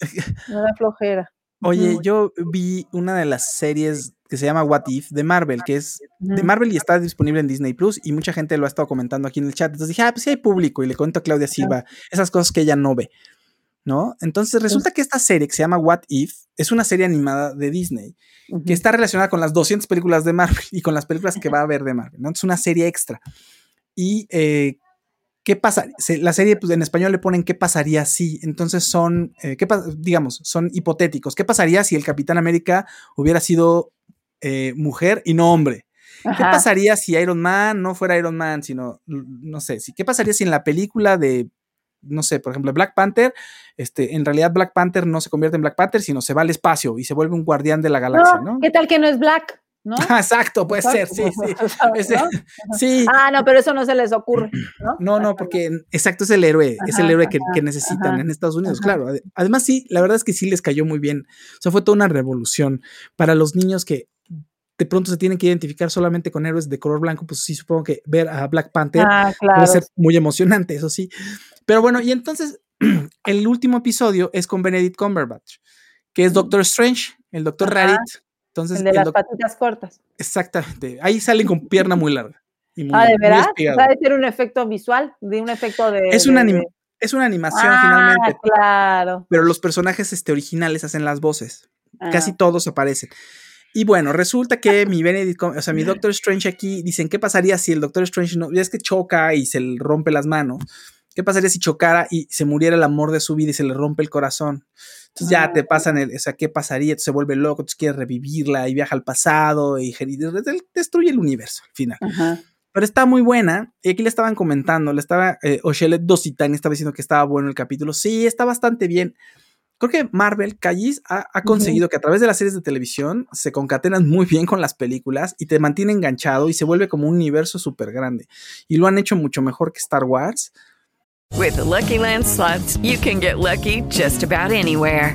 [SPEAKER 2] me da flojera.
[SPEAKER 1] Oye, yo vi una de las series que se llama What If de Marvel, que es de. Marvel y está disponible en Disney Plus y mucha gente lo ha estado comentando aquí en el chat. Entonces dije, ah, pues sí hay público y le cuento a Claudia Silva esas cosas que ella no ve, ¿no? Entonces resulta que esta serie que se llama What If es una serie animada de Disney que está relacionada con las 200 películas de Marvel y con las películas que va a haber de Marvel, ¿no? Es una serie extra. Y, eh, ¿qué pasa? La serie, pues en español le ponen ¿qué pasaría si? Entonces son, eh, ¿qué digamos, son hipotéticos. ¿Qué pasaría si el Capitán América hubiera sido eh, mujer y no hombre? ¿Qué pasaría si Iron Man no fuera Iron Man, sino, no sé, si, ¿qué pasaría si en la película de, no sé, por ejemplo, Black Panther, este, en realidad Black Panther no se convierte en Black Panther, sino se va al espacio y se vuelve un guardián de la galaxia,
[SPEAKER 2] No,
[SPEAKER 1] ¿no?
[SPEAKER 2] ¿Qué tal que no es black? ¿No?
[SPEAKER 1] Exacto, puede ser, sí, sí. Sí.
[SPEAKER 2] Ah, no, pero eso no se les ocurre, ¿no?
[SPEAKER 1] No, no, porque exacto es el héroe, es el héroe que,
[SPEAKER 2] ajá,
[SPEAKER 1] que necesitan
[SPEAKER 2] ajá,
[SPEAKER 1] en Estados Unidos, claro. Ade- Además, sí, la verdad es que sí les cayó muy bien. O sea, fue toda una revolución para los niños que de pronto se tienen que identificar solamente con héroes de color blanco, pues sí, supongo que ver a Black Panther
[SPEAKER 2] Ah,
[SPEAKER 1] puede
[SPEAKER 2] claro.
[SPEAKER 1] ser muy emocionante, eso sí. Pero bueno, y entonces el último episodio es con Benedict Cumberbatch, que es Doctor Strange, el Doctor
[SPEAKER 2] Ajá.
[SPEAKER 1] Rarit. Entonces,
[SPEAKER 2] El de
[SPEAKER 1] el
[SPEAKER 2] las patitas cortas.
[SPEAKER 1] exactamente, ahí salen con pierna muy larga. y muy-
[SPEAKER 2] Ah, ¿de verdad? Va a ser un efecto visual, de un efecto de.
[SPEAKER 1] Es anima-
[SPEAKER 2] de-
[SPEAKER 1] es una animación
[SPEAKER 2] Ah,
[SPEAKER 1] finalmente,
[SPEAKER 2] claro.
[SPEAKER 1] pero los personajes este, originales hacen las voces. Casi
[SPEAKER 2] Ah.
[SPEAKER 1] todos aparecen. Y bueno, resulta que mi Benedict, o sea, mi Doctor Strange aquí dicen, ¿qué pasaría si el Doctor Strange no, ya es que choca y se le rompe las manos? ¿Qué pasaría si chocara y se muriera el amor de su vida y se le rompe el corazón? Entonces ya te pasan el, o sea, ¿qué pasaría? Entonces se vuelve loco, entonces quiere revivirla y viaja al pasado y geri- destruye el universo al final.
[SPEAKER 2] Ajá.
[SPEAKER 1] Pero está muy buena. Y aquí le estaban comentando, le estaba, eh, Oshelet Dositani estaba diciendo que estaba bueno el capítulo. Sí, está bastante bien. Creo que Marvel, Callis, ha, ha conseguido que a través de las series de televisión se concatenan muy bien con las películas y te mantiene enganchado y se vuelve como un universo súper grande. Y lo han hecho mucho mejor que Star Wars.
[SPEAKER 5] With the Lucky Land slots, you can get lucky just about anywhere.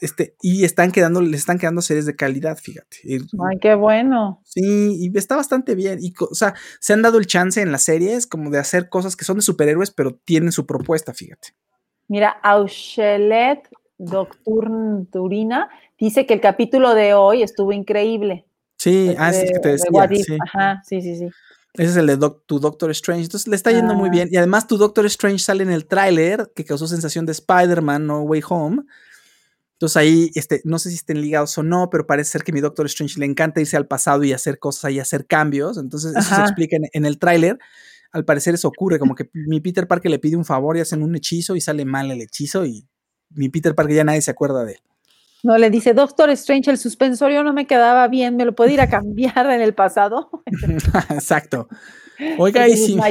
[SPEAKER 1] este, y están quedando, le están quedando series de calidad, fíjate.
[SPEAKER 2] Ay, qué bueno.
[SPEAKER 1] Sí, y está bastante bien. Y, o sea, se han dado el chance en las series como de hacer cosas que son de superhéroes, pero tienen su propuesta, fíjate.
[SPEAKER 2] Mira, Auchelet Docturna dice que el capítulo de hoy estuvo increíble.
[SPEAKER 1] Sí, ah, sí,
[SPEAKER 2] de-
[SPEAKER 1] que te
[SPEAKER 2] de
[SPEAKER 1] decía. Sí.
[SPEAKER 2] Ajá, sí, sí, sí.
[SPEAKER 1] Ese es el de Doc- tu Doctor Strange. Entonces le está yendo muy
[SPEAKER 2] Ah.
[SPEAKER 1] bien. Y además tu Doctor Strange sale en el tráiler que causó sensación de Spider-Man No Way Home. Entonces ahí, este, no sé si estén ligados o no, pero parece ser que mi Doctor Strange le encanta irse al pasado y hacer cosas y hacer cambios. Entonces eso se explica en, en el tráiler. Al parecer eso ocurre, como que mi Peter Parker le pide un favor y hacen un hechizo y sale mal el hechizo y mi Peter Parker ya nadie se acuerda de él.
[SPEAKER 2] No, le dice, Doctor Strange, el suspensorio no me quedaba bien, ¿me lo puede ir a cambiar en el pasado?
[SPEAKER 1] Exacto. Oiga, y
[SPEAKER 2] mis
[SPEAKER 1] si,
[SPEAKER 2] mis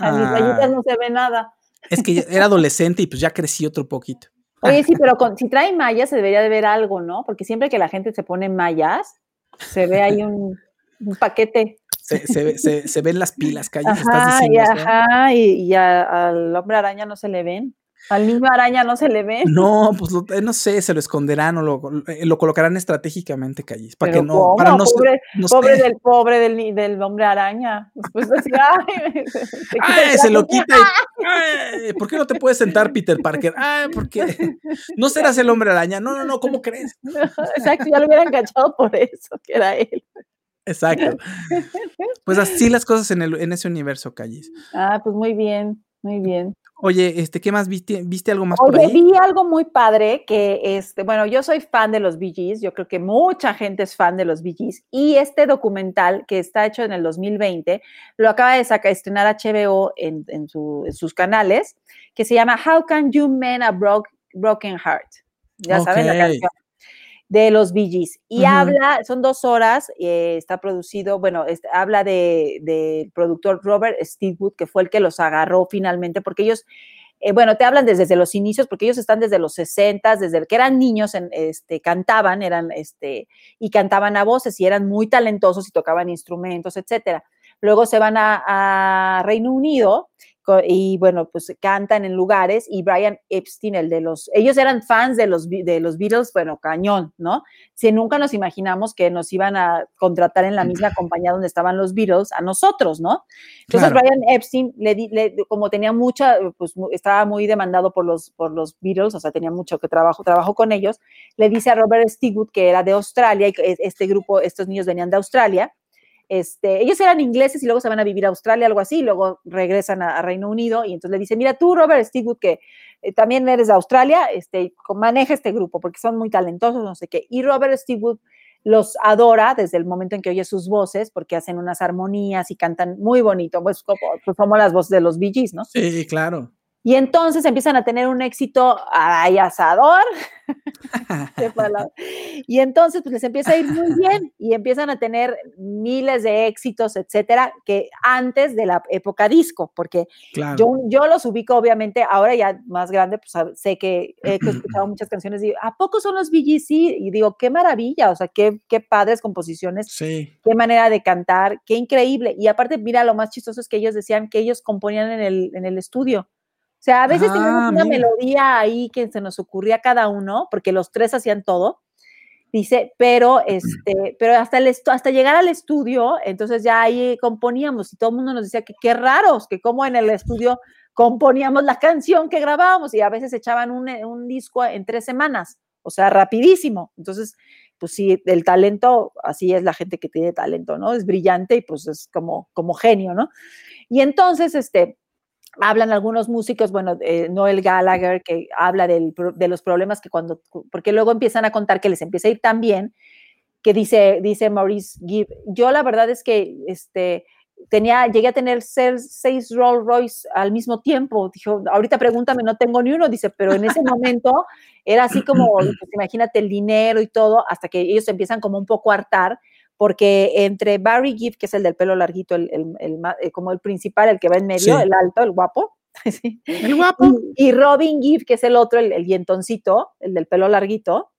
[SPEAKER 1] Ah.
[SPEAKER 2] mallitas no se ve nada.
[SPEAKER 1] Es que era adolescente y pues ya crecí otro poquito.
[SPEAKER 2] Oye, sí, pero con, si trae mallas se debería de ver algo, ¿no? Porque siempre que la gente se pone mallas, se ve ahí un, un paquete.
[SPEAKER 1] Se, se, ve- se- se ven las pilas, calles, estás
[SPEAKER 2] Ajá, y,
[SPEAKER 1] diciendo.
[SPEAKER 2] y, y a- al hombre araña no se le ven. Al niño araña no se le ven.
[SPEAKER 1] No, pues lo- eh, no sé, se lo esconderán o lo, eh, lo colocarán estratégicamente, Callis, para
[SPEAKER 2] Pero
[SPEAKER 1] que no,
[SPEAKER 2] ¿cómo?
[SPEAKER 1] para no,
[SPEAKER 2] pobre,
[SPEAKER 1] no
[SPEAKER 2] pobre
[SPEAKER 1] sé.
[SPEAKER 2] del pobre del, del hombre araña. Después así, ay, se
[SPEAKER 1] Ay, se lo quita. y- ay, ¿Por qué no te puedes sentar, Peter Parker? Ay, porque no serás el hombre araña. No, no, no, ¿cómo crees?
[SPEAKER 2] Exacto, ya lo hubieran cachado por eso, que era él.
[SPEAKER 1] Exacto. Pues así las cosas en, el, en ese universo, Callis.
[SPEAKER 2] Ah, pues muy bien, muy bien.
[SPEAKER 1] Oye, este, ¿qué más viste? ¿Viste algo más por
[SPEAKER 2] Oye,
[SPEAKER 1] ahí?
[SPEAKER 2] vi algo muy padre que, este, bueno, yo soy fan de los Bee Gees, yo creo que mucha gente es fan de los Bee Gees, y este documental que está hecho en el 2020, lo acaba de sacar, estrenar HBO en, en su- en sus canales, que se llama How Can You Mend a Broke- Broken Heart? Ya saben la canción de los Gees. Y habla, son dos horas, eh, está producido, bueno, este, habla de- del productor Robert Steelwood, que fue el que los agarró finalmente, porque ellos, eh, bueno, te hablan desde, desde los inicios, porque ellos están desde los 60, desde el que eran niños, en, este, cantaban, eran, este, y cantaban a voces, y eran muy talentosos y tocaban instrumentos, etcétera. Luego se van a, a Reino Unido y bueno, pues cantan en lugares y Brian Epstein, el de los, ellos eran fans de los, de los Beatles, bueno, cañón, ¿no? Si nunca nos imaginamos que nos iban a contratar en la misma compañía donde estaban los Beatles, a nosotros, ¿no? Entonces
[SPEAKER 1] Claro.
[SPEAKER 2] Brian Epstein, le, le- como tenía mucha, pues estaba muy demandado por los, por los Beatles, o sea, tenía mucho que trabajo, trabajo con ellos, le dice a Robert Stigwood, que era de Australia, y este grupo, estos niños venían de Australia, este, ellos eran ingleses y luego se van a vivir a Australia, algo así, y luego regresan a, Reino Unido y entonces le dice, mira tú, Robert Stigwood, que eh, también eres de Australia, este, maneja este grupo porque son muy talentosos, no sé qué. Y Robert Stigwood los adora desde el momento en que oye sus voces porque hacen unas armonías y cantan muy bonito, pues como, pues como las voces de los Gees, ¿no?
[SPEAKER 1] Sí, claro.
[SPEAKER 2] Y entonces empiezan a tener un éxito ay, asador. Y entonces pues les empieza a ir muy bien y empiezan a tener miles de éxitos, etcétera, que antes de la época disco, porque
[SPEAKER 1] Claro.
[SPEAKER 2] yo, yo los ubico obviamente, ahora ya más grande, pues sé que he escuchado muchas canciones y digo, ¿a poco son los? Sí, y digo, qué maravilla, o sea, qué, qué padres composiciones
[SPEAKER 1] Sí.
[SPEAKER 2] qué manera de cantar, qué increíble. Y aparte, mira, lo más chistoso es que ellos decían que ellos componían en el, en el estudio. Sea, a veces teníamos
[SPEAKER 1] Ah,
[SPEAKER 2] una
[SPEAKER 1] mira.
[SPEAKER 2] melodía ahí que se nos ocurría a cada uno, porque los tres hacían todo. Dice, pero este, pero hasta el hasta llegar al estudio, entonces ya ahí componíamos y todo el mundo nos decía que qué raros, que como en el estudio componíamos la canción que grabábamos y a veces echaban un, eh, un disco en tres semanas, o sea, rapidísimo. Entonces, pues sí, el talento, así es la gente que tiene talento, ¿no? Es brillante y pues es como, como genio, ¿no? Y entonces, este, hablan algunos músicos, bueno, eh, Noel Gallagher, que habla del de los problemas que cuando, porque luego empiezan a contar que les empieza a ir tan bien, que dice, dice Maurice Gibb, yo la verdad es que, este, tenía, llegué a tener seis, Rolls Royce al mismo tiempo, dijo, ahorita pregúntame, no tengo ni uno, dice, pero en ese momento era así como, pues, imagínate el dinero y todo, hasta que ellos empiezan como un poco a hartar, porque entre Barry Gibb, que es el del pelo larguito, el, el- eh, como el principal, el que va en medio,
[SPEAKER 1] Sí.
[SPEAKER 2] el alto, el guapo, sí,
[SPEAKER 1] El guapo.
[SPEAKER 2] y, y Robin Gibb, que es el otro, el, el dientoncito, el del pelo larguito,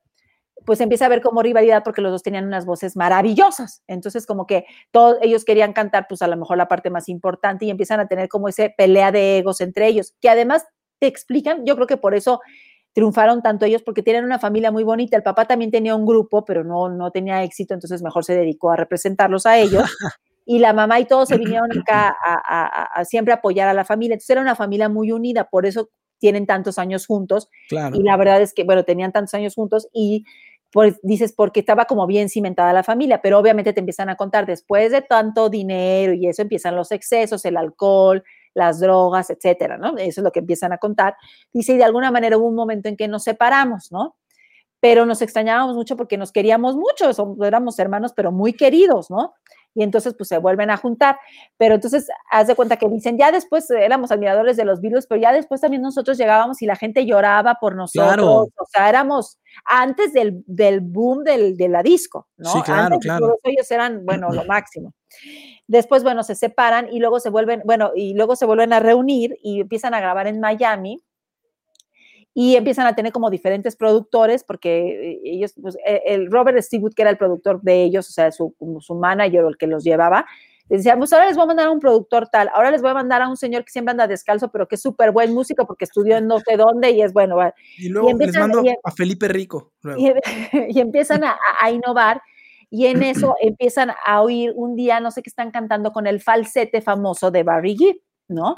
[SPEAKER 2] pues empieza a ver como rivalidad porque los dos tenían unas voces maravillosas. Entonces, como que todos ellos querían cantar, pues a lo mejor la parte más importante y empiezan a tener como ese pelea de egos entre ellos, que además te explican, yo creo que por eso triunfaron tanto ellos, porque tienen una familia muy bonita. El papá también tenía un grupo, pero no, no tenía éxito, entonces mejor se dedicó a representarlos a ellos. y la mamá y todos se vinieron acá a, a- a- a siempre apoyar a la familia. Entonces era una familia muy unida, por eso tienen tantos años juntos.
[SPEAKER 1] Claro.
[SPEAKER 2] Y la verdad es que, bueno, tenían tantos años juntos y pues dices, porque estaba como bien cimentada la familia, pero obviamente te empiezan a contar después de tanto dinero y eso empiezan los excesos, el alcohol, las drogas, etcétera, ¿no? Eso es lo que empiezan a contar. Dice, y de alguna manera hubo un momento en que nos separamos, ¿no? Pero nos extrañábamos mucho porque nos queríamos mucho, somos- éramos hermanos, pero muy queridos, ¿no? y entonces pues se vuelven a juntar. Pero entonces, haz de cuenta que dicen, ya después éramos admiradores de los Beatles, pero ya después también nosotros llegábamos y la gente lloraba por nosotros.
[SPEAKER 1] Claro.
[SPEAKER 2] O sea, éramos antes del, del boom del, de la disco, ¿no?
[SPEAKER 1] Sí, claro,
[SPEAKER 2] Antes
[SPEAKER 1] claro.
[SPEAKER 2] ellos eran, bueno, lo máximo. Después, bueno, se separan y luego se vuelven, bueno, y luego se vuelven a reunir y empiezan a grabar en Miami y empiezan a tener como diferentes productores porque eh, ellos, pues, eh, el Robert Stigwood, que era el productor de ellos, o sea, su, su manager o el que los llevaba, les decía, pues ahora les voy a mandar a un productor tal, ahora les voy a mandar a un señor que siempre anda descalzo, pero que es súper buen músico porque estudió en no sé dónde y es bueno.
[SPEAKER 1] Y luego les
[SPEAKER 2] empiezan-
[SPEAKER 1] mando
[SPEAKER 2] y-
[SPEAKER 1] a Felipe Rico. luego.
[SPEAKER 2] y, y empiezan a, a innovar y en eso empiezan a oír un día, no sé qué están cantando con el falsete famoso de Barry Gibb, ¿no?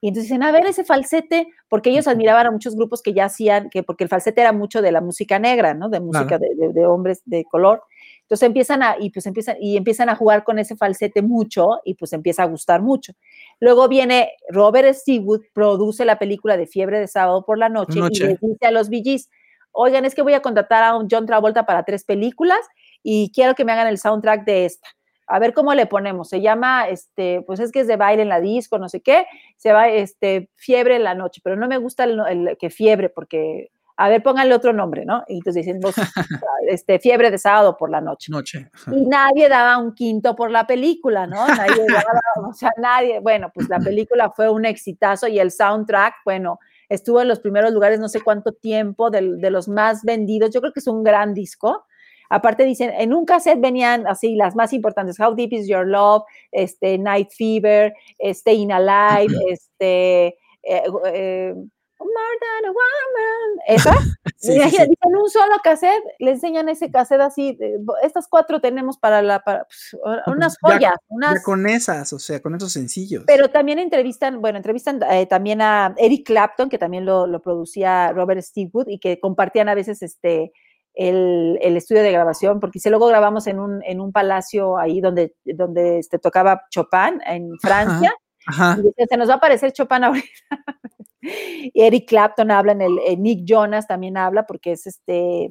[SPEAKER 2] Y entonces dicen, a ver ese falsete, porque ellos admiraban a muchos grupos que ya hacían, que porque el falsete era mucho de la música negra, ¿no? De música
[SPEAKER 1] Claro.
[SPEAKER 2] de, de- de hombres de color. Entonces empiezan a, y pues empiezan, y empiezan a jugar con ese falsete mucho, y pues empieza a gustar mucho. Luego viene Robert Stigwood, produce la película de Fiebre de Sábado por la Noche,
[SPEAKER 1] Noche.
[SPEAKER 2] y les dice a los VGs, oigan, es que voy a contratar a un John Travolta para tres películas y quiero que me hagan el soundtrack de esta. A ver cómo le ponemos. Se llama, este, pues es que es de baile en la disco, no sé qué. Se va, este, fiebre en la noche, pero no me gusta el, el que fiebre porque, a ver, pónganle otro nombre, ¿no? Y entonces dicen, pues, este, fiebre de sábado por la noche.
[SPEAKER 1] Noche.
[SPEAKER 2] Y nadie daba un quinto por la película, ¿no? Nadie daba, o sea, nadie, bueno, pues la película fue un exitazo y el soundtrack, bueno, estuvo en los primeros lugares no sé cuánto tiempo, de, los más vendidos, yo creo que es un gran disco. Aparte dicen, en un cassette venían así las más importantes, How Deep Is Your Love, este, Night Fever, Staying Alive, este, eh, eh, More Than a Woman, esa.
[SPEAKER 1] Sí, sí,
[SPEAKER 2] Imagina,
[SPEAKER 1] sí.
[SPEAKER 2] dicen un solo cassette, le enseñan ese cassette así, "Bo- estas cuatro tenemos para la, para, pues, unas
[SPEAKER 1] Ya-
[SPEAKER 2] joyas,
[SPEAKER 1] Ya
[SPEAKER 2] unas,
[SPEAKER 1] con esas, o sea, con esos sencillos.
[SPEAKER 2] pero también entrevistan, bueno, entrevistan eh, también a Eric Clapton, que también lo, lo producía Robert Stigwood y que compartían a veces este el, el estudio de grabación, porque si luego grabamos en un, en un palacio ahí donde, donde este, tocaba Chopin en Francia,
[SPEAKER 1] Ajá.
[SPEAKER 2] y decían, se nos va a aparecer Chopin ahorita. Y Eric Clapton habla, en el, Nick Jonas también habla, porque es este,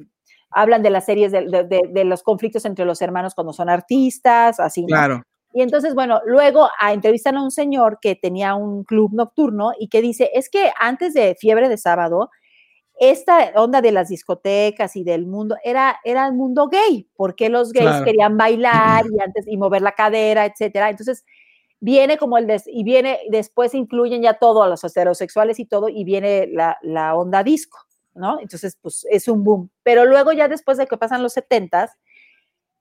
[SPEAKER 2] hablan de las series, de, de- de- de los conflictos entre los hermanos cuando son artistas, así, ¿no?
[SPEAKER 1] Claro.
[SPEAKER 2] Y entonces, bueno, luego a, entrevistan a un señor que tenía un club nocturno y que dice, es que antes de Fiebre de Sábado, esta onda de las discotecas y del mundo era, era el mundo gay, porque los gays
[SPEAKER 1] Claro.
[SPEAKER 2] querían bailar y antes y mover la cadera, etcétera. Entonces, viene como el des- y viene después incluyen ya todo a los heterosexuales y todo y viene la, la onda disco, ¿no? Entonces, pues es un boom. Pero luego ya después de que pasan los setentas,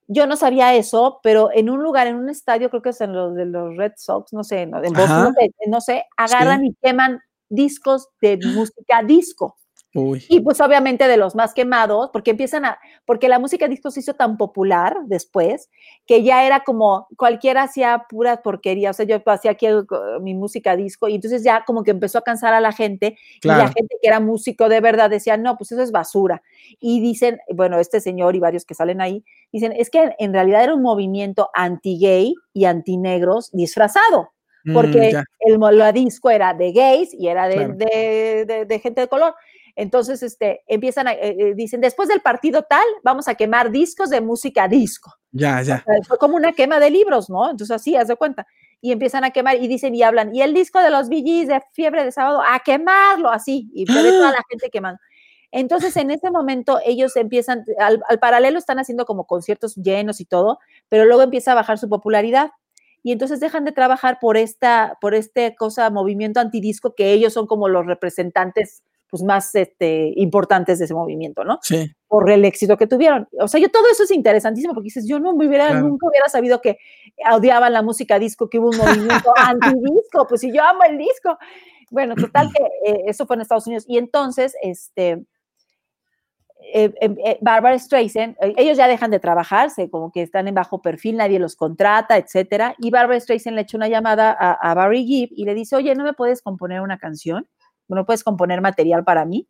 [SPEAKER 2] yo no sabía eso, pero en un lugar, en un estadio, creo que es en los de los Red Sox, no sé, no, en Boston,
[SPEAKER 1] Ajá.
[SPEAKER 2] no sé, no sé, agarran y queman discos de música disco.
[SPEAKER 1] Uy.
[SPEAKER 2] Y pues obviamente de los más quemados, porque empiezan a, porque la música disco se hizo tan popular después, que ya era como cualquiera hacía pura porquería, o sea, yo hacía aquí mi música disco y entonces ya como que empezó a cansar a la gente y la
[SPEAKER 1] Claro.
[SPEAKER 2] gente que era músico de verdad decía, no, pues eso es basura. Y dicen, bueno, este señor y varios que salen ahí, dicen, es que en realidad era un movimiento anti-gay y anti-negros disfrazado
[SPEAKER 1] Mm,
[SPEAKER 2] porque
[SPEAKER 1] ya.
[SPEAKER 2] el la disco era de gays y era de,
[SPEAKER 1] Claro.
[SPEAKER 2] de- de- de gente de color. Entonces, este, empiezan a, eh, eh, dicen, después del partido tal, vamos a quemar discos de música disco.
[SPEAKER 1] Ya, ya.
[SPEAKER 2] O sea, Fue como una quema de libros, ¿no? Entonces, así, haz de cuenta. Y empiezan a quemar y dicen y hablan, y el disco de los VGs de Fiebre de Sábado, a quemarlo, así. Y ve toda la gente quemando. Entonces, en ese momento, ellos empiezan, al, al paralelo están haciendo como conciertos llenos y todo, pero luego empieza a bajar su popularidad y entonces dejan de trabajar por esta, por este cosa, movimiento antidisco, que ellos son como los representantes pues, más este, importantes de ese movimiento, ¿no?
[SPEAKER 1] Sí.
[SPEAKER 2] Por el éxito que tuvieron. O sea, yo todo eso es interesantísimo, porque dices, yo no me hubiera,
[SPEAKER 1] Claro.
[SPEAKER 2] nunca hubiera sabido que odiaban la música disco, que hubo un movimiento antidisco, pues si yo amo el disco. Bueno, total que eh, eso fue en Estados Unidos. Y entonces, este, eh, eh, eh, Barbara Streisand, eh, ellos ya dejan de trabajarse, como que están en bajo perfil, nadie los contrata, etcétera. Y Barbara Streisand le echa una llamada a, a Barry Gibb y le dice, oye, ¿no me puedes componer una canción? ¿No puedes componer material para mí?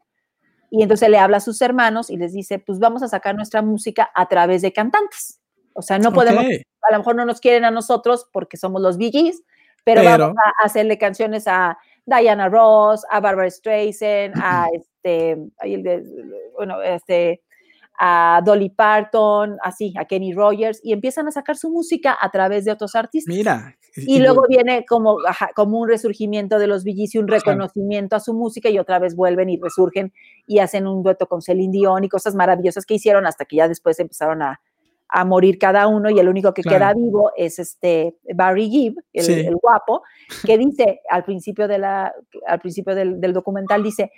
[SPEAKER 2] Y entonces le habla a sus hermanos y les dice, pues vamos a sacar nuestra música a través de cantantes. O sea, no podemos, a lo mejor no nos quieren a nosotros porque somos los VGs, pero,
[SPEAKER 1] Pero-
[SPEAKER 2] vamos a hacerle canciones a Diana Ross, a Barbara Streisand, a este, bueno, este, a Dolly Parton, así, a Kenny Rogers, y empiezan a sacar su música a través de otros artistas.
[SPEAKER 1] Mira.
[SPEAKER 2] Y, luego viene como, ajá, como un resurgimiento de los Gees y un reconocimiento a su música y otra vez vuelven y resurgen y hacen un dueto con Celine Dion y cosas maravillosas que hicieron hasta que ya después empezaron a, a morir cada uno y el único que
[SPEAKER 1] Claro.
[SPEAKER 2] queda vivo es este Barry Gibb, el,
[SPEAKER 1] Sí.
[SPEAKER 2] el guapo, que dice al principio, de la, al principio del, del documental, dice,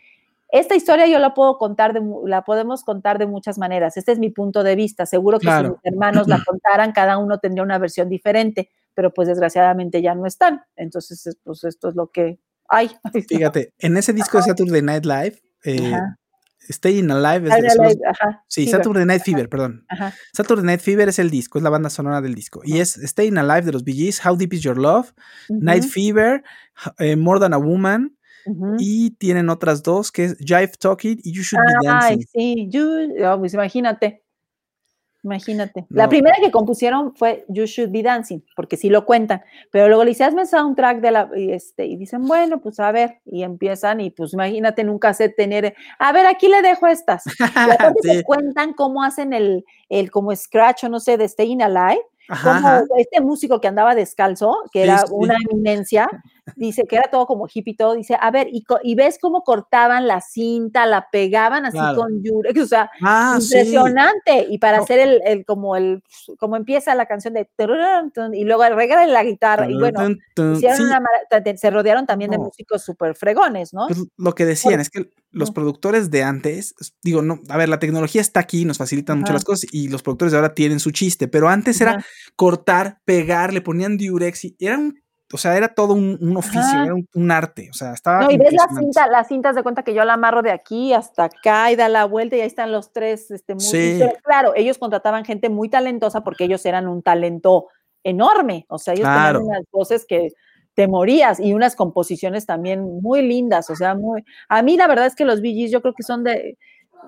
[SPEAKER 2] esta historia yo la puedo contar, de, la podemos contar de muchas maneras, este es mi punto de vista, seguro que
[SPEAKER 1] Claro.
[SPEAKER 2] si mis hermanos la contaran, cada uno tendría una versión diferente, pero pues desgraciadamente ya no están, entonces es- pues esto es lo que hay.
[SPEAKER 1] Fíjate, en ese disco de Saturday Night Live, eh. Staying Alive es son los-
[SPEAKER 2] ajá,
[SPEAKER 1] Sí,
[SPEAKER 2] Fever.
[SPEAKER 1] Saturday Night Fever, perdón. Saturday Night Fever es el disco, es la banda sonora del disco. Y es Staying Alive de los Bee Gees, How Deep Is Your Love, Night. Fever, eh, More Than a Woman.
[SPEAKER 2] Ujú.
[SPEAKER 1] Y tienen otras dos que es Jive Talking y You Should Be
[SPEAKER 2] Ay,
[SPEAKER 1] Dancing.
[SPEAKER 2] sí, you- oh, pues imagínate. Imagínate. La
[SPEAKER 1] No.
[SPEAKER 2] primera que compusieron fue You Should Be Dancing, porque sí lo cuentan. Pero luego le dice, hazme soundtrack de la. Y, este, y dicen, bueno, pues a ver. Y empiezan, y pues imagínate en un cassette tener. A ver, aquí le dejo estas. Y aparte te
[SPEAKER 1] Sí.
[SPEAKER 2] cuentan cómo hacen el, el como scratch o no sé, de Staying Alive.
[SPEAKER 1] Ajá,
[SPEAKER 2] Como
[SPEAKER 1] ajá.
[SPEAKER 2] este músico que andaba descalzo, que
[SPEAKER 1] Sí,
[SPEAKER 2] era
[SPEAKER 1] sí.
[SPEAKER 2] una eminencia, dice que era todo como hippie y todo, dice, a ver, y, ves cómo cortaban la cinta, la pegaban así
[SPEAKER 1] Claro.
[SPEAKER 2] con yurex, o sea,
[SPEAKER 1] Ah, sí.
[SPEAKER 2] impresionante. Y para
[SPEAKER 1] No.
[SPEAKER 2] hacer el, el- como el, como empieza la canción de y luego regala la guitarra, y bueno, hicieron
[SPEAKER 1] sí.
[SPEAKER 2] una se rodearon también de músicos súper fregones, ¿no?
[SPEAKER 1] Pues lo que decían es que los productores de antes, digo, no, a ver, la tecnología está aquí, nos facilitan mucho las cosas y los productores de ahora tienen su chiste, pero antes era cortar, pegar, le ponían diurex y era un, o sea, era todo un, un oficio,
[SPEAKER 2] Ajá.
[SPEAKER 1] era un, un arte, o sea, estaba
[SPEAKER 2] No, y ves la
[SPEAKER 1] impresionante.
[SPEAKER 2] cinta, las cintas de cuenta que yo la amarro de aquí hasta acá y da la vuelta y ahí están los tres, este, muy,
[SPEAKER 1] Sí.
[SPEAKER 2] claro, ellos contrataban gente muy talentosa porque ellos eran un talento enorme, o sea, ellos
[SPEAKER 1] Claro.
[SPEAKER 2] tenían unas voces que te morías y unas composiciones también muy lindas, o sea, muy, a mí la verdad es que los Gees yo creo que son de,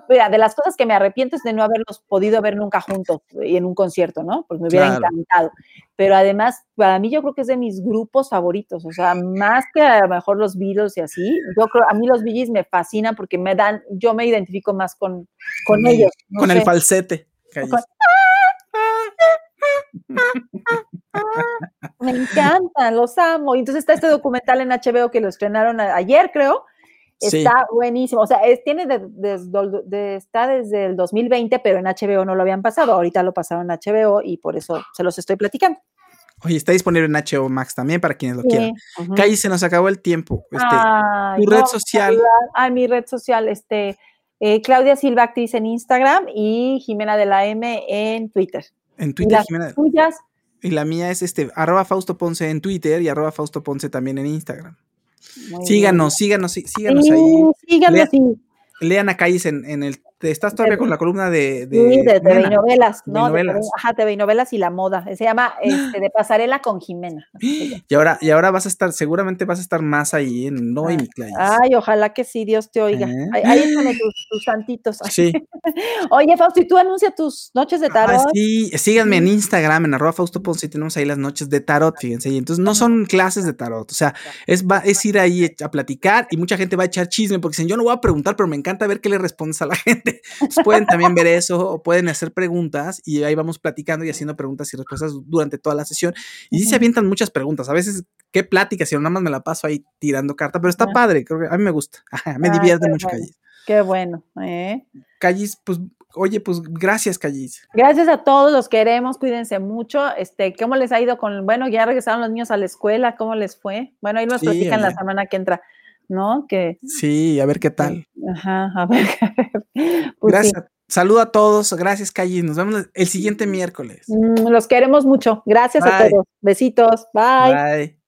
[SPEAKER 2] mira, de las cosas que me arrepiento es de no haberlos podido ver nunca juntos y en un concierto, ¿no? Porque me hubiera
[SPEAKER 1] Claro.
[SPEAKER 2] encantado. Pero además, para mí yo creo que es de mis grupos favoritos, o sea, más que a lo mejor los Beatles y así, yo creo, a mí los Gees me fascinan porque me dan, yo me identifico más con, con ellos. no
[SPEAKER 1] con el
[SPEAKER 2] sé.
[SPEAKER 1] falsete. Calles.
[SPEAKER 2] Con- Me encantan, los amo. Y entonces está este documental en HBO que lo estrenaron ayer, creo.
[SPEAKER 1] Sí.
[SPEAKER 2] Está buenísimo. O sea, es- tiene de- do- de- está desde el 2020, pero en HBO no lo habían pasado. Ahorita lo pasaron en HBO y por eso se los estoy platicando.
[SPEAKER 1] Oye, está disponible en HBO Max también para quienes lo
[SPEAKER 2] Sí,
[SPEAKER 1] quieran. Calles, se nos acabó el tiempo. Este,
[SPEAKER 2] Ay,
[SPEAKER 1] tu red
[SPEAKER 2] no,
[SPEAKER 1] social.
[SPEAKER 2] Ay, mi red social, este, eh, Claudia Silva Actriz en Instagram y Jimena de la M en Twitter.
[SPEAKER 1] en
[SPEAKER 2] Y
[SPEAKER 1] Twitter,
[SPEAKER 2] las
[SPEAKER 1] Jimena.
[SPEAKER 2] tuyas,
[SPEAKER 1] Y la mía es este, arroba Fausto Ponce en Twitter y arroba Fausto Ponce también en Instagram.
[SPEAKER 2] Muy
[SPEAKER 1] Síganos, síganos, sí- síganos ahí.
[SPEAKER 2] Sí, síganos,
[SPEAKER 1] Lea-
[SPEAKER 2] sí.
[SPEAKER 1] Lean a Calles en, en el. ¿Estás todavía con la columna de. de
[SPEAKER 2] Sí, de TV novelas, ¿no?
[SPEAKER 1] Novelas.
[SPEAKER 2] ajá, TV y novelas y la moda. Se llama este, De Pasarela con Jimena.
[SPEAKER 1] Y ahora, y ahora vas a estar, seguramente vas a estar más ahí en No y mi Calles.
[SPEAKER 2] Ay, ojalá que sí, Dios te oiga.
[SPEAKER 1] ¿Eh?
[SPEAKER 2] Ahí, ahí están tus, tus santitos.
[SPEAKER 1] Sí.
[SPEAKER 2] Oye, Fausto, ¿y tú anuncia tus noches de
[SPEAKER 1] Ah,
[SPEAKER 2] tarot?
[SPEAKER 1] sí, síganme en Instagram, en arroba Fausto Ponce, y tenemos ahí las noches de tarot, fíjense. Y entonces no son clases de tarot, o sea, es, va, es ir ahí a platicar y mucha gente va a echar chisme porque dicen, yo no voy a preguntar, pero me encanta ver qué le respondes a la gente. Pueden también ver eso o pueden hacer preguntas y ahí vamos platicando y haciendo preguntas y respuestas durante toda la sesión. Y sí se avientan muchas preguntas, a veces qué pláticas, si no nada más me la paso ahí tirando carta, pero está
[SPEAKER 2] Ajá.
[SPEAKER 1] padre, creo que a mí me gusta, me
[SPEAKER 2] Ay,
[SPEAKER 1] divierte mucho
[SPEAKER 2] bueno.
[SPEAKER 1] Callis.
[SPEAKER 2] Qué bueno. ¿eh?
[SPEAKER 1] Callis, pues, oye, pues gracias Callis.
[SPEAKER 2] Gracias a todos, los queremos, cuídense mucho. Este, ¿cómo les ha ido con, bueno, ya regresaron los niños a la escuela, ¿cómo les fue? Bueno, ahí nos
[SPEAKER 1] Sí,
[SPEAKER 2] platican la semana que entra, ¿no? Que,
[SPEAKER 1] Sí, a ver qué tal.
[SPEAKER 2] ajá, a ver. pues sí.
[SPEAKER 1] Gracias. Saludo a todos. Gracias, Callis. Nos vemos el siguiente miércoles.
[SPEAKER 2] Mm, Los queremos mucho. Gracias a todos. Besitos. Bye.
[SPEAKER 1] Bye.